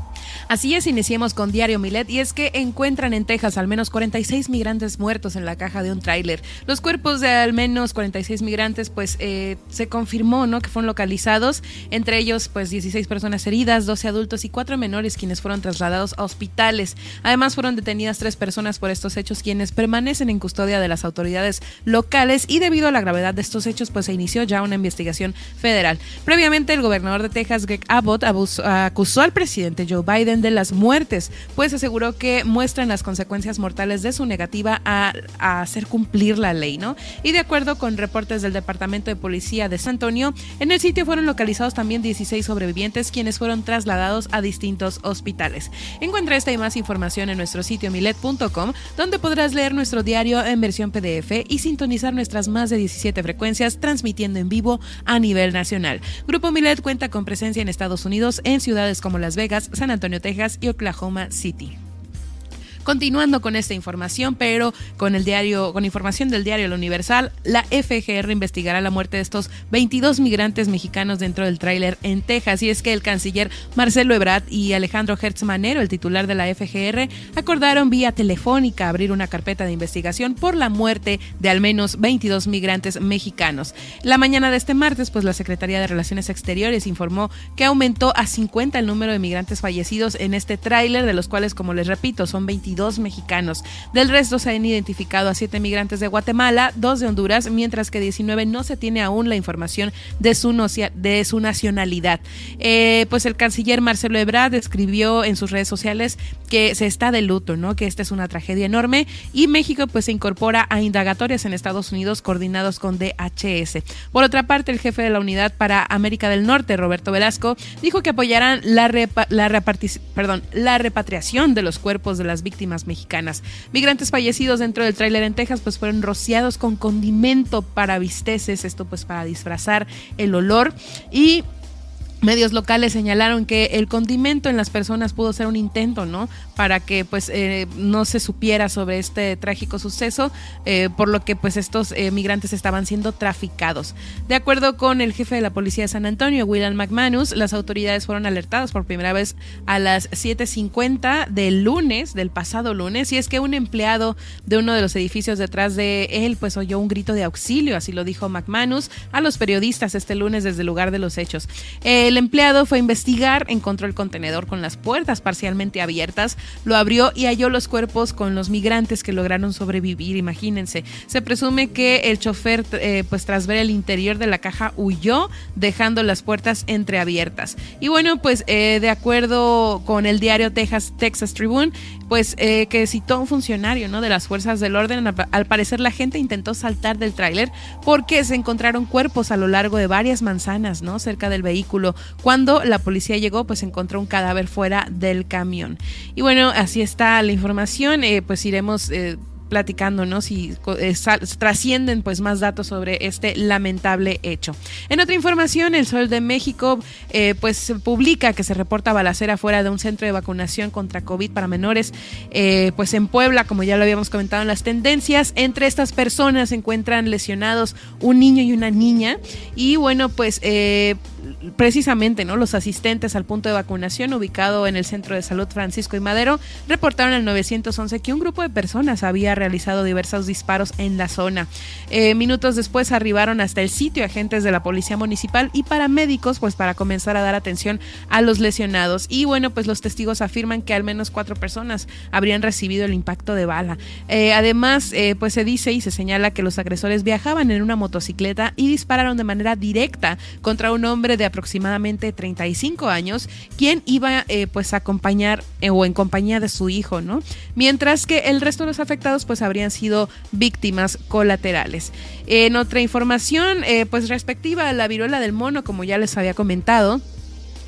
Así es, iniciemos con Diario Milet y es que encuentran en Texas al menos 46 migrantes muertos en la caja de un tráiler. Los cuerpos de al menos 46 migrantes pues eh, se confirmó ¿no? que fueron localizados, entre ellos pues 16 personas heridas, 12 adultos y 4 menores quienes fueron trasladados a hospitales. Además fueron detenidas tres personas por estos hechos quienes permanecen en custodia de las autoridades locales y debido a la gravedad de estos hechos pues se inició ya una investigación federal. Previamente el gobernador de Texas Greg Abbott acusó al presidente Joe Biden de las muertes, pues aseguró que muestran las consecuencias mortales de su negativa a, hacer cumplir la ley, ¿no? Y de acuerdo con reportes del Departamento de Policía de San Antonio, en el sitio fueron localizados también 16 sobrevivientes quienes fueron trasladados a distintos hospitales. Encuentra esta y más información en nuestro sitio milet.com, donde podrás leer nuestro diario en versión PDF y sintonizar nuestras más de 17 frecuencias transmitiendo en vivo a nivel nacional. Grupo Milet cuenta con presencia en Estados Unidos en ciudades como Las Vegas, San Antonio, Texas y Oklahoma City. Continuando con esta información, pero con el diario, con información del diario La Universal, la FGR investigará la muerte de estos 22 migrantes mexicanos dentro del tráiler en Texas. Y es que el canciller Marcelo Ebrard y Alejandro Hertz Manero, el titular de la FGR, acordaron vía telefónica abrir una carpeta de investigación por la muerte de al menos 22 migrantes mexicanos. La mañana de este martes, pues la Secretaría de Relaciones Exteriores informó que aumentó a 50 el número de migrantes fallecidos en este tráiler, de los cuales, como les repito, son 22 mexicanos. Del resto se han identificado a siete migrantes de Guatemala, dos de Honduras, mientras que 19 no se tiene aún la información de su, de su nacionalidad. Eh, pues el canciller Marcelo Ebrard escribió en sus redes sociales que se está de luto, ¿no? Que esta es una tragedia enorme y México pues se incorpora a indagatorias en Estados Unidos coordinados con DHS. Por otra parte, el jefe de la unidad para América del Norte, Roberto Velasco, dijo que apoyarán la, la, perdón, la repatriación de los cuerpos de las víctimas mexicanas. Migrantes fallecidos dentro del tráiler en Texas pues fueron rociados con condimento para visteces, esto pues para disfrazar el olor y Medios locales señalaron que el condimento en las personas pudo ser un intento, ¿no? Para que pues eh, no se supiera sobre este trágico suceso, eh, por lo que pues estos eh, migrantes estaban siendo traficados. De acuerdo con el jefe de la policía de San Antonio, William McManus, las autoridades fueron alertadas por primera vez a las 7.50 del lunes, del pasado lunes, y es que un empleado de uno de los edificios detrás de él pues oyó un grito de auxilio, así lo dijo McManus a los periodistas este lunes desde el lugar de los hechos. El empleado fue a investigar, encontró el contenedor con las puertas parcialmente abiertas, lo abrió y halló los cuerpos con los migrantes que lograron sobrevivir. Imagínense, se presume que el chofer, eh, pues tras ver el interior de la caja, huyó, dejando las puertas entreabiertas. Y bueno, pues eh, de acuerdo con el diario Texas, Texas Tribune, pues eh, que citó un funcionario ¿no? de las fuerzas del orden, al parecer la gente intentó saltar del tráiler porque se encontraron cuerpos a lo largo de varias manzanas, ¿no? Cerca del vehículo. Cuando la policía llegó, pues encontró un cadáver fuera del camión. Y bueno, así está la información. Eh, pues iremos eh, platicando, ¿no? Si eh, trascienden pues más datos sobre este lamentable hecho. En otra información, el Sol de México eh, pues publica que se reporta balacera fuera de un centro de vacunación contra COVID para menores, eh, pues en Puebla, como ya lo habíamos comentado en las tendencias, entre estas personas se encuentran lesionados un niño y una niña y bueno, pues precisamente, ¿no? Los asistentes al punto de vacunación ubicado en el Centro de Salud Francisco y Madero reportaron al 911 que un grupo de personas había realizado diversos disparos en la zona. Eh, minutos después arribaron hasta el sitio agentes de la policía municipal y paramédicos, pues para comenzar a dar atención a los lesionados. Y bueno, pues los testigos afirman que al menos cuatro personas habrían recibido el impacto de bala. Eh, además, eh, pues se dice y se señala que los agresores viajaban en una motocicleta y dispararon de manera directa contra un hombre de aproximadamente 35 años, quien iba pues a acompañar o en compañía de su hijo, ¿no? Mientras que el resto de los afectados pues habrían sido víctimas colaterales. En otra información, eh, pues respectiva a la viruela del mono, como ya les había comentado,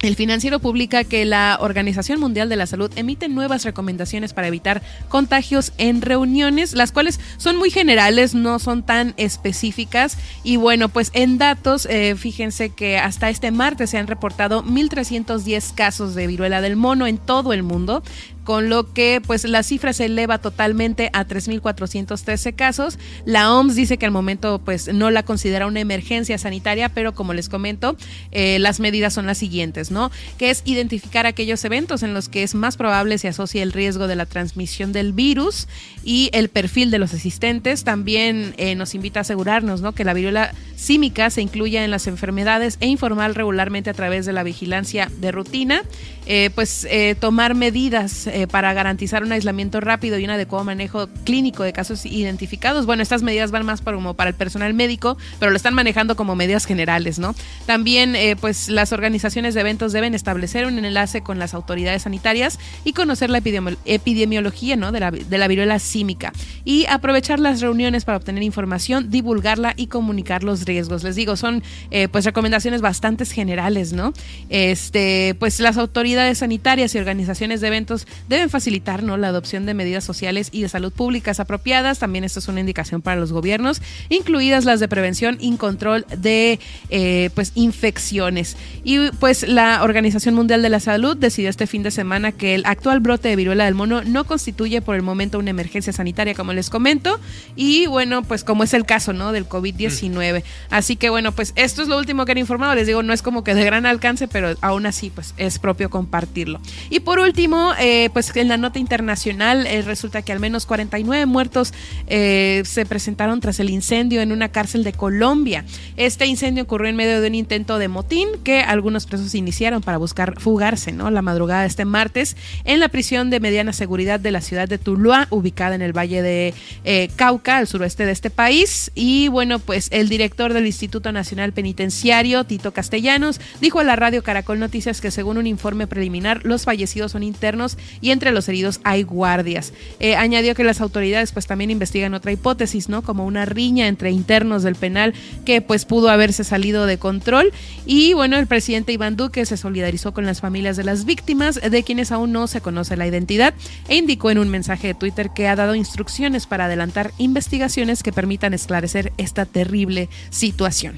el financiero publica que la Organización Mundial de la Salud emite nuevas recomendaciones para evitar contagios en reuniones, las cuales son muy generales, no son tan específicas. Y bueno, pues en datos, eh, fíjense que hasta este martes se han reportado 1.310 casos de viruela del mono en todo el mundo con lo que pues la cifra se eleva totalmente a 3.413 casos. La OMS dice que al momento pues no la considera una emergencia sanitaria, pero como les comento, eh, las medidas son las siguientes, ¿no? Que es identificar aquellos eventos en los que es más probable se asocie el riesgo de la transmisión del virus y el perfil de los asistentes. También eh, nos invita a asegurarnos, ¿no? Que la viruela símica se incluya en las enfermedades e informar regularmente a través de la vigilancia de rutina, eh, pues tomar medidas eh, para garantizar un aislamiento rápido y un adecuado manejo clínico de casos identificados. Bueno, estas medidas van más para, como para el personal médico, pero lo están manejando como medidas generales, ¿no? También, eh, pues las organizaciones de eventos deben establecer un enlace con las autoridades sanitarias y conocer la epidemiología, ¿no? De la, de la viruela símica y aprovechar las reuniones para obtener información, divulgarla y comunicar los riesgos. Les digo, son eh, pues recomendaciones bastante generales, ¿no? Este, pues las autoridades sanitarias y organizaciones de eventos deben facilitar ¿no? la adopción de medidas sociales y de salud públicas apropiadas. También esto es una indicación para los gobiernos, incluidas las de prevención y control de eh, pues, infecciones. Y pues la Organización Mundial de la Salud decidió este fin de semana que el actual brote de viruela del mono no constituye por el momento una emergencia sanitaria, como les comento. Y bueno, pues como es el caso ¿no? del COVID-19. Así que bueno, pues esto es lo último que han informado. Les digo, no es como que de gran alcance, pero aún así pues es propio compartirlo. Y por último, eh, pues en la nota internacional eh, resulta que al menos 49 muertos eh, se presentaron tras el incendio en una cárcel de Colombia. Este incendio ocurrió en medio de un intento de motín que algunos presos iniciaron para buscar fugarse, ¿no? La madrugada de este martes en la prisión de mediana seguridad de la ciudad de Tuluá, ubicada en el valle de eh, Cauca, al suroeste de este país. Y bueno, pues el director del Instituto Nacional Penitenciario, Tito Castellanos, dijo a la radio Caracol Noticias que según un informe preliminar, los fallecidos son internos y entre los heridos hay guardias. Eh, añadió que las autoridades pues también investigan otra hipótesis, ¿no? Como una riña entre internos del penal que pues pudo haberse salido de control. Y bueno, el presidente Iván Duque se solidarizó con las familias de las víctimas, de quienes aún no se conoce la identidad, e indicó en un mensaje de Twitter que ha dado instrucciones para adelantar investigaciones que permitan esclarecer esta terrible situación.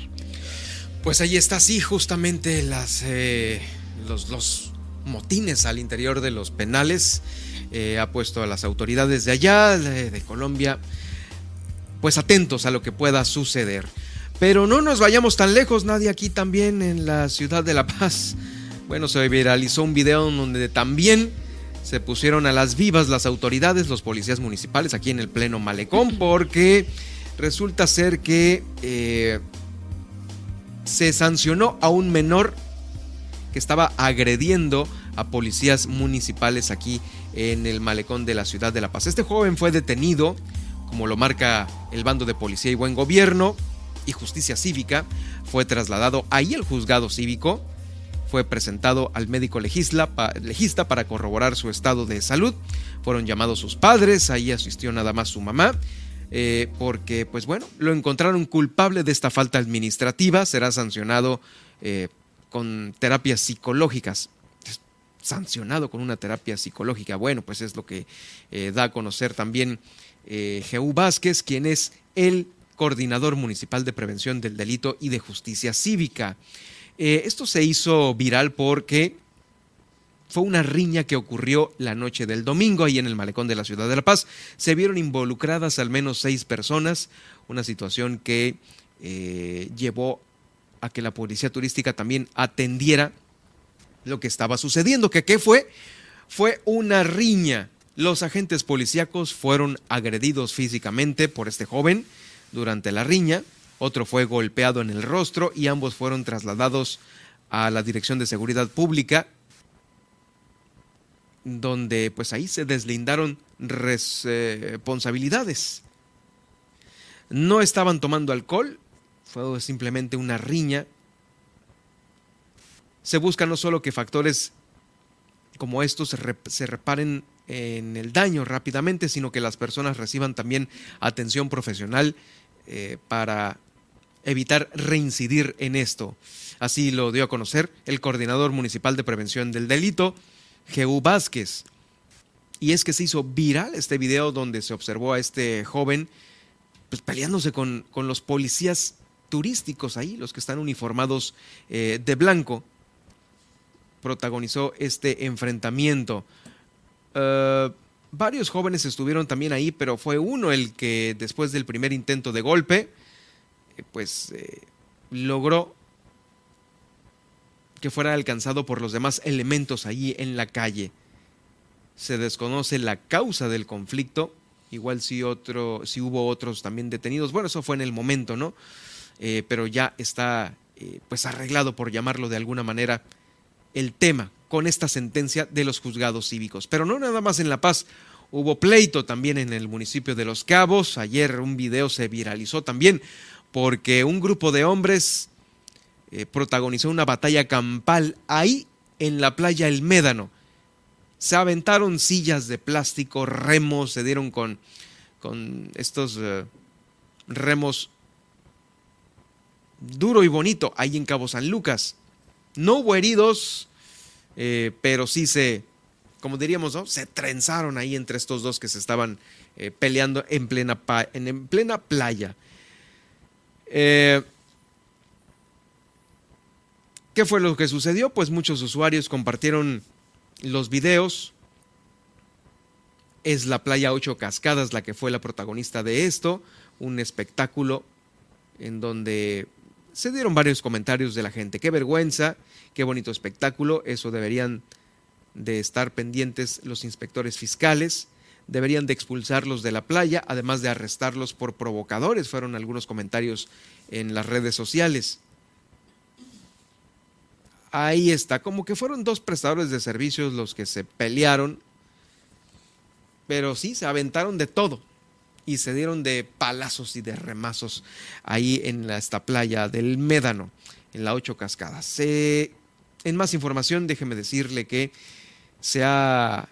Pues ahí está, sí, justamente las, eh, los, los motines al interior de los penales. Eh, ha puesto a las autoridades de allá, de, Colombia, pues atentos a lo que pueda suceder. Pero no nos vayamos tan lejos, nadie aquí también en la ciudad de La Paz. Bueno, se viralizó un video donde también se pusieron a las vivas las autoridades, los policías municipales aquí en el pleno malecón, porque resulta ser que eh, se sancionó a un menor que estaba agrediendo a policías municipales aquí en el malecón de la ciudad de La Paz. Este joven fue detenido, como lo marca el bando de policía y buen gobierno y justicia cívica, fue trasladado ahí al juzgado cívico, fue presentado al médico legista para corroborar su estado de salud, fueron llamados sus padres, ahí asistió nada más su mamá, eh, porque pues bueno, lo encontraron culpable de esta falta administrativa, será sancionado eh, con terapias psicológicas sancionado con una terapia psicológica. Bueno, pues es lo que eh, da a conocer también eh, Vázquez, quien es el coordinador municipal de prevención del delito y de justicia cívica. Eh, esto se hizo viral porque fue una riña que ocurrió la noche del domingo ahí en el malecón de la ciudad de La Paz. Se vieron involucradas al menos seis personas, una situación que eh, llevó a que la policía turística también atendiera lo que estaba sucediendo. ¿Que qué fue? Fue una riña Los agentes policíacos fueron agredidos físicamente por este joven durante la riña, otro fue golpeado en el rostro y ambos fueron trasladados a la Dirección de Seguridad Pública, donde pues ahí se deslindaron responsabilidades. No estaban tomando alcohol, fue simplemente una riña. Se busca no solo que factores como estos se, reparen en el daño rápidamente, sino que las personas reciban también atención profesional eh, para evitar reincidir en esto. Así lo dio a conocer el coordinador municipal de prevención del delito, Jeú Vázquez. Y es que se hizo viral este video donde se observó a este joven pues, peleándose con, con, los policías turísticos ahí, los que están uniformados eh, de blanco. Protagonizó este enfrentamiento. Uh, varios jóvenes estuvieron también ahí, pero fue uno el que después del primer intento de golpe, eh, pues eh, logró que fuera alcanzado por los demás elementos allí en la calle. Se desconoce la causa del conflicto, igual si otro, si hubo otros también detenidos. Bueno, eso fue en el momento, ¿no? Eh, pero ya está eh, pues arreglado, por llamarlo de alguna manera, el tema con esta sentencia de los juzgados cívicos. Pero no nada más en La Paz, hubo pleito también en el municipio de Los Cabos. Ayer un video se viralizó también porque un grupo de hombres eh, protagonizó una batalla campal ahí en la playa El Médano. Se aventaron sillas de plástico, remos, se dieron con, con estos remos duro y bonito ahí en Cabo San Lucas. No hubo heridos, eh, pero sí se, como diríamos, se trenzaron ahí entre estos dos que se estaban peleando en plena, en, plena playa. ¿Qué fue lo que sucedió? Pues muchos usuarios compartieron los videos. Es la playa Ocho Cascadas la que fue la protagonista de esto, un espectáculo en donde se dieron varios comentarios de la gente. Qué vergüenza, qué bonito espectáculo, eso deberían de estar pendientes los inspectores fiscales, deberían de expulsarlos de la playa, además de arrestarlos por provocadores, fueron algunos comentarios en las redes sociales. Ahí está, como que fueron dos prestadores de servicios los que se pelearon, pero sí, se aventaron de todo y se dieron de palazos y de remazos ahí en esta playa del Médano, en la Ocho Cascadas. en más información, déjeme decirle que se ha,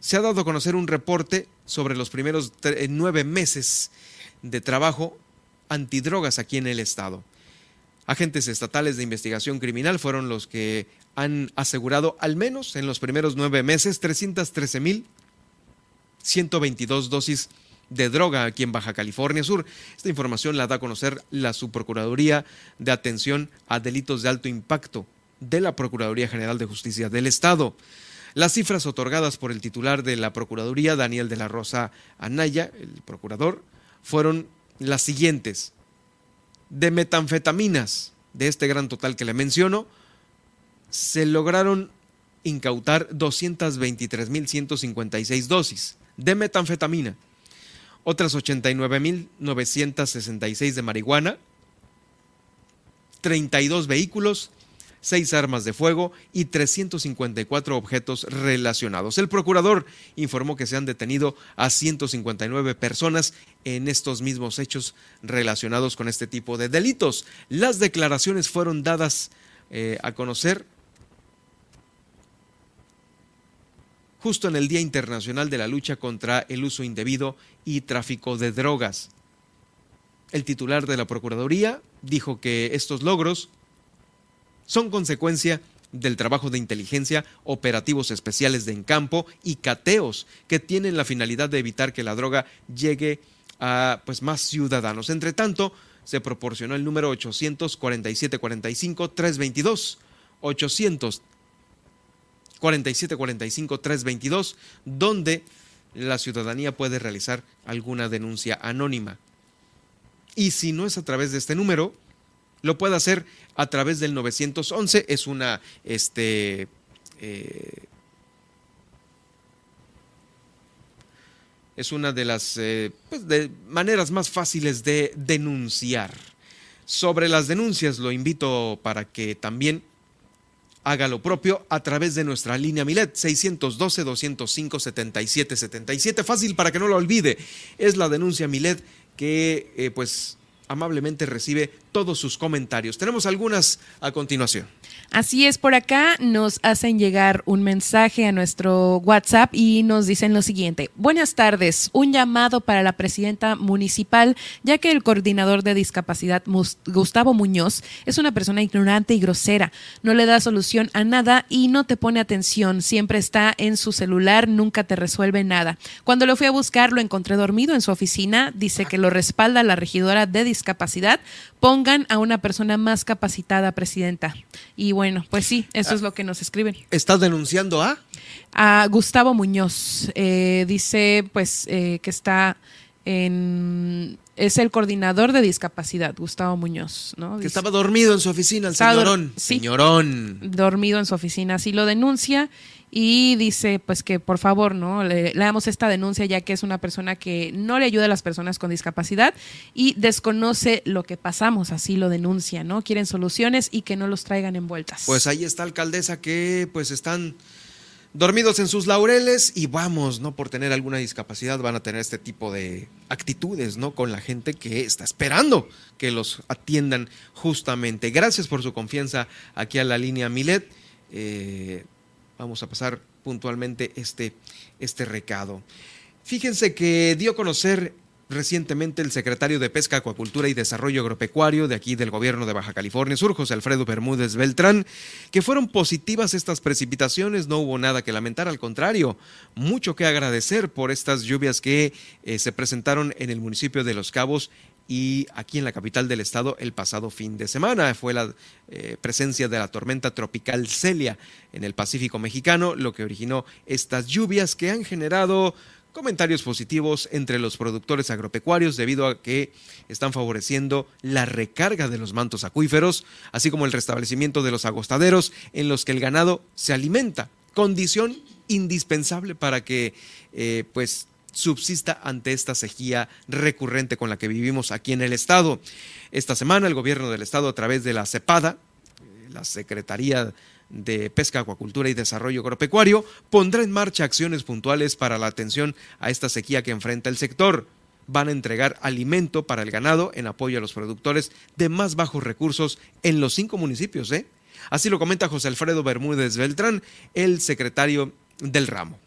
se ha dado a conocer un reporte sobre los primeros nueve meses de trabajo antidrogas aquí en el estado. Agentes estatales de investigación criminal fueron los que han asegurado al menos en los primeros nueve meses 313.122 dosis de droga aquí en Baja California Sur. Esta información la da a conocer la Subprocuraduría de Atención a Delitos de Alto Impacto de la Procuraduría General de Justicia del Estado. Las cifras otorgadas por el titular de la Procuraduría, Daniel de la Rosa Anaya, el procurador, fueron las siguientes de metanfetaminas de este gran total que le menciono, se lograron incautar 223.156 dosis de metanfetamina, otras 89.966 de marihuana, 32 vehículos, seis armas de fuego y 354 objetos relacionados. El procurador informó que se han detenido a 159 personas en estos mismos hechos relacionados con este tipo de delitos. Las declaraciones fueron dadas eh, a conocer justo en el Día Internacional de la Lucha contra el Uso Indebido y Tráfico de Drogas. El titular de la Procuraduría dijo que estos logros son consecuencia del trabajo de inteligencia, operativos especiales de encampo y cateos que tienen la finalidad de evitar que la droga llegue a pues, más ciudadanos. Entre tanto, se proporcionó el número 84745 322 84745 4745-322, donde la ciudadanía puede realizar alguna denuncia anónima. Y si no es a través de este número, lo puede hacer a través del 911, es una, este, eh, es una de las eh, pues de maneras más fáciles de denunciar. Sobre las denuncias lo invito para que también haga lo propio a través de nuestra línea Milet 612-205-7777. Fácil para que no lo olvide. Es la denuncia Milet que eh, pues amablemente recibe todos sus comentarios. Tenemos algunas a continuación.
Así es, por acá nos hacen llegar un mensaje a nuestro WhatsApp y nos dicen lo siguiente. Buenas tardes, un llamado para la presidenta municipal, ya que el coordinador de discapacidad, Gustavo Muñoz, es una persona ignorante y grosera. No le da solución a nada y no te pone atención. Siempre está en su celular, nunca te resuelve nada. Cuando lo fui a buscar, lo encontré dormido en su oficina. Dice que lo respalda la regidora de discapacidad. Pongan a una persona más capacitada, presidenta. Y bueno, pues sí, eso es lo que nos escriben.
¿Estás denunciando a?
A Gustavo Muñoz. Eh, dice pues eh, que está en... Es el coordinador de discapacidad, Gustavo Muñoz, ¿no?
que estaba dormido en su oficina, el señorón. señorón.
Dormido en su oficina, así lo denuncia y dice pues que por favor no le, damos esta denuncia ya que es una persona que no le ayuda a las personas con discapacidad y desconoce lo que pasamos, así lo denuncia, ¿no? Quieren soluciones y que no los traigan envueltas.
Pues ahí está alcaldesa que pues están dormidos en sus laureles y vamos, no por tener alguna discapacidad van a tener este tipo de actitudes, ¿no? Con la gente que está esperando que los atiendan justamente. Gracias por su confianza aquí a la línea Milet. Eh, vamos a pasar puntualmente este, este recado. Fíjense que dio a conocer recientemente el secretario de Pesca, Acuacultura y Desarrollo Agropecuario de aquí del gobierno de Baja California Sur, José Alfredo Bermúdez Beltrán, que fueron positivas estas precipitaciones, no hubo nada que lamentar, al contrario, mucho que agradecer por estas lluvias que eh, se presentaron en el municipio de Los Cabos y aquí en la capital del estado el pasado fin de semana. Fue la eh, presencia de la tormenta tropical Celia en el Pacífico mexicano, lo que originó estas lluvias que han generado comentarios positivos entre los productores agropecuarios debido a que están favoreciendo la recarga de los mantos acuíferos, así como el restablecimiento de los agostaderos en los que el ganado se alimenta, condición indispensable para que eh, pues subsista ante esta sequía recurrente con la que vivimos aquí en el Estado. Esta semana el gobierno del Estado a través de la CEPADA, la Secretaría de Pesca, Acuacultura y Desarrollo Agropecuario, pondrá en marcha acciones puntuales para la atención a esta sequía que enfrenta el sector. Van a entregar alimento para el ganado en apoyo a los productores de más bajos recursos en los cinco municipios. ¿eh? Así lo comenta José Alfredo Bermúdez Beltrán, el secretario del ramo.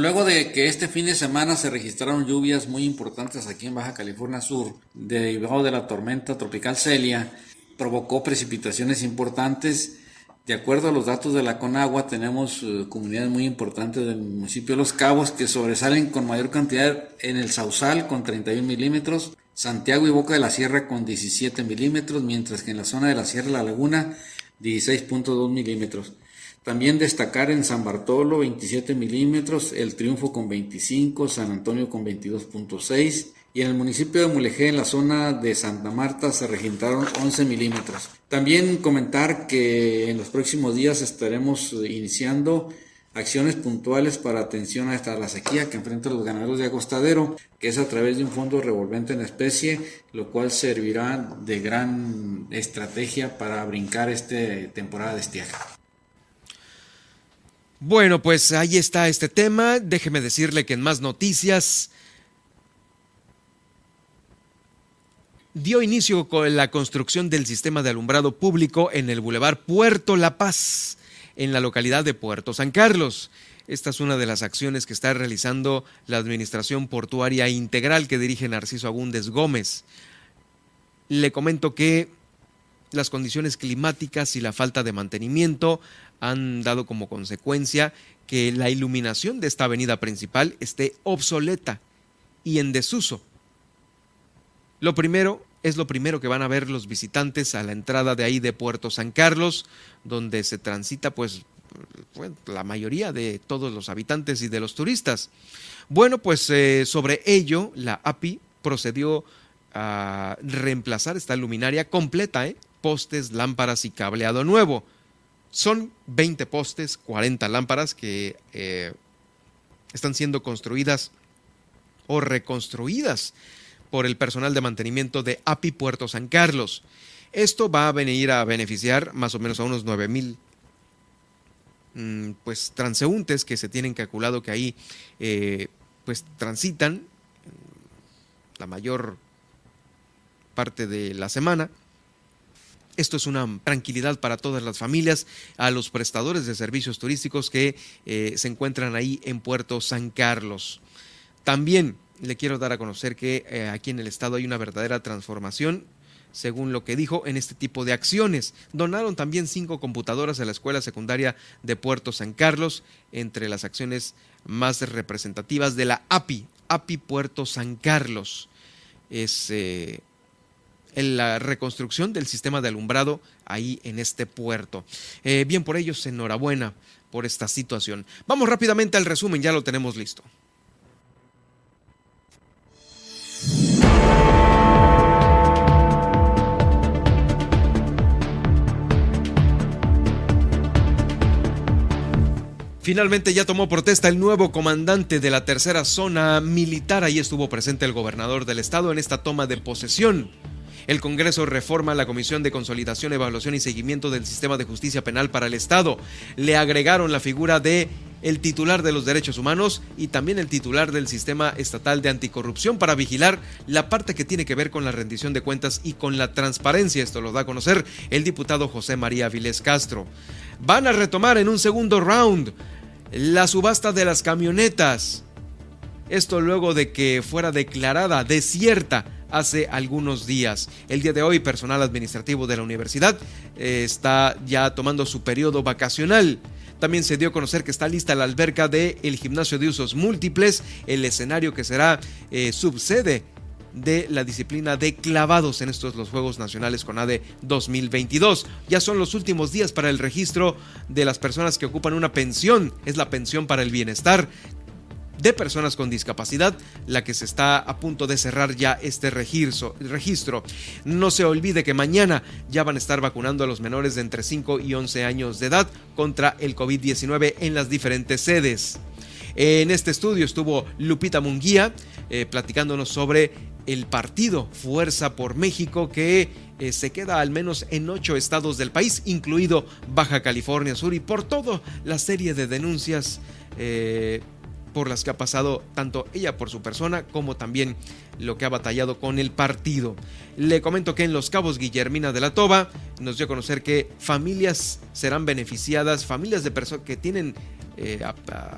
Luego de que este fin de semana se registraron lluvias muy importantes aquí en Baja California Sur, derivado de la tormenta tropical Celia, provocó precipitaciones importantes. De acuerdo a los datos de la Conagua, tenemos eh, comunidades muy importantes del municipio de Los Cabos que sobresalen con mayor cantidad en el Sausal con 31 milímetros, Santiago y Boca de la Sierra con 17 milímetros, mientras que en la zona de la Sierra la Laguna 16.2 milímetros. También destacar en San Bartolo 27 milímetros, El Triunfo con 25, San Antonio con 22.6 y en el municipio de Mulegé, en la zona de Santa Marta, se registraron 11 milímetros. También comentar que en los próximos días estaremos iniciando acciones puntuales para atención a esta la sequía que enfrentan los ganaderos de agostadero, que es a través de un fondo revolvente en especie, lo cual servirá de gran estrategia para brincar esta temporada de estiaje.
Bueno, pues ahí está este tema. Déjeme decirle que en más noticias dio inicio con la construcción del sistema de alumbrado público en el Boulevard Puerto La Paz, en la localidad de Puerto San Carlos. Esta es una de las acciones que está realizando la Administración Portuaria Integral que dirige Narciso Agúndez Gómez. Le comento que las condiciones climáticas y la falta de mantenimiento han dado como consecuencia que la iluminación de esta avenida principal esté obsoleta y en desuso. Lo primero es lo primero que van a ver los visitantes a la entrada de ahí de Puerto San Carlos, donde se transita pues, la mayoría de todos los habitantes y de los turistas. Bueno, pues eh, sobre ello la API procedió a reemplazar esta luminaria completa, ¿eh? postes, lámparas y cableado nuevo. Son 20 postes, 40 lámparas que eh, están siendo construidas o reconstruidas por el personal de mantenimiento de API Puerto San Carlos. Esto va a venir a beneficiar más o menos a unos 9 mil mm, pues transeúntes que se tienen calculado que ahí eh, pues transitan la mayor parte de la semana. Esto es una tranquilidad para todas las familias, a los prestadores de servicios turísticos que eh, se encuentran ahí en Puerto San Carlos. También le quiero dar a conocer que eh, aquí en el estado hay una verdadera transformación según lo que dijo, en este tipo de acciones. Donaron también cinco computadoras a la Escuela Secundaria de Puerto San Carlos, entre las acciones más representativas de la API, API Puerto San Carlos. Es eh, la reconstrucción del sistema de alumbrado ahí en este puerto. Eh, bien por ellos, enhorabuena por esta situación. Vamos rápidamente al resumen, ya lo tenemos listo. Finalmente ya tomó protesta el nuevo comandante de la tercera zona militar. Ahí estuvo presente el gobernador del estado en esta toma de posesión. El Congreso reforma la Comisión de Consolidación, Evaluación y Seguimiento del Sistema de Justicia Penal para el Estado. Le agregaron la figura de el titular de los derechos humanos y también el titular del Sistema Estatal de Anticorrupción para vigilar la parte que tiene que ver con la rendición de cuentas y con la transparencia. Esto lo da a conocer el diputado José María Vilés Castro. Van a retomar en un segundo round la subasta de las camionetas. Esto luego de que fuera declarada desierta hace algunos días. El día de hoy, personal administrativo de la universidad eh, está ya tomando su periodo vacacional. También se dio a conocer que está lista la alberca del el gimnasio de usos múltiples, el escenario que será eh, subsede de la disciplina de clavados en estos los Juegos Nacionales con ADE 2022. Ya son los últimos días para el registro de las personas que ocupan una pensión, es la pensión para el bienestar de personas con discapacidad, la que se está a punto de cerrar ya este registro. No se olvide que mañana ya van a estar vacunando a los menores de entre 5 y 11 años de edad contra el COVID-19 en las diferentes sedes. En este estudio estuvo Lupita Munguía eh, platicándonos sobre el partido Fuerza por México que eh, se queda al menos en ocho estados del país, incluido Baja California Sur, y por toda la serie de denuncias eh, por las que ha pasado tanto ella por su persona como también lo que ha batallado con el partido. Le comento que en Los Cabos Guillermina de la Toba nos dio a conocer que familias serán beneficiadas, familias de personas que tienen eh,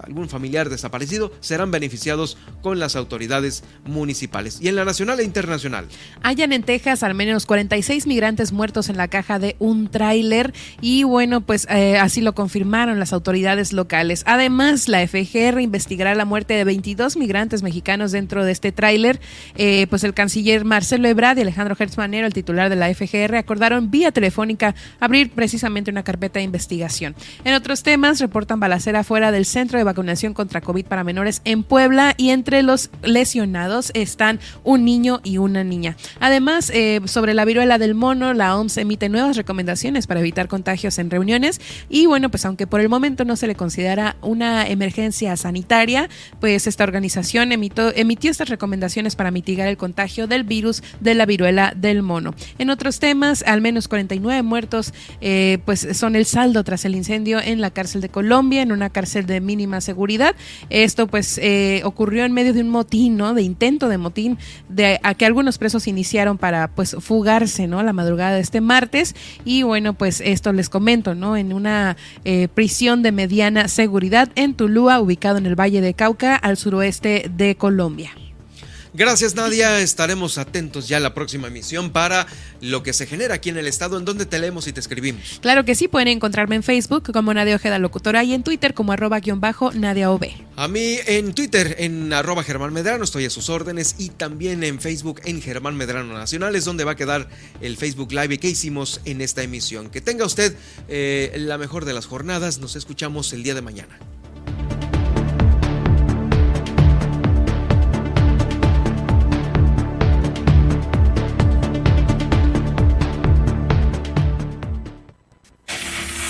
algún familiar desaparecido serán beneficiados con las autoridades municipales. Y en la nacional e internacional.
Hayan en Texas al menos 46 migrantes muertos en la caja de un tráiler y bueno, pues eh, así lo confirmaron las autoridades locales. Además, la FGR investigará la muerte de 22 migrantes mexicanos dentro de este tráiler. Eh, pues el canciller Marcelo Ebrard y Alejandro Hertzmanero, el titular de la FGR, acordaron vía telefónica abrir precisamente una carpeta de investigación. En otros temas, reportan balacera fuera del centro de vacunación contra COVID para menores en Puebla y entre los lesionados están un niño y una niña. Además, eh, sobre la viruela del mono, la OMS emite nuevas recomendaciones para evitar contagios en reuniones y bueno, pues aunque por el momento no se le considera una emergencia sanitaria, pues esta organización emitió, emitió estas recomendaciones para mitigar el contagio del virus de la viruela del mono. En otros temas, al menos 49 muertos, eh, pues son el saldo tras el incendio en la cárcel de Colombia, en una cárcel de mínima seguridad. Esto pues eh, ocurrió en medio de un motín, ¿no? De intento de motín de a que algunos presos iniciaron para pues fugarse, ¿no? La madrugada de este martes y bueno pues esto les comento, ¿no? En una eh, prisión de mediana seguridad en Tulúa, ubicado en el Valle de Cauca, al suroeste de Colombia.
Gracias Nadia, estaremos atentos ya a la próxima emisión para lo que se genera aquí en el estado, en donde te leemos y te escribimos.
Claro que sí, pueden encontrarme en Facebook como Nadia Ojeda Locutora y en Twitter como arroba guion bajo Nadia OB.
A mí en Twitter en arroba Germán Medrano estoy a sus órdenes y también en Facebook en Germán Medrano Nacional es donde va a quedar el Facebook Live que hicimos en esta emisión. Que tenga usted eh, la mejor de las jornadas, nos escuchamos el día de mañana.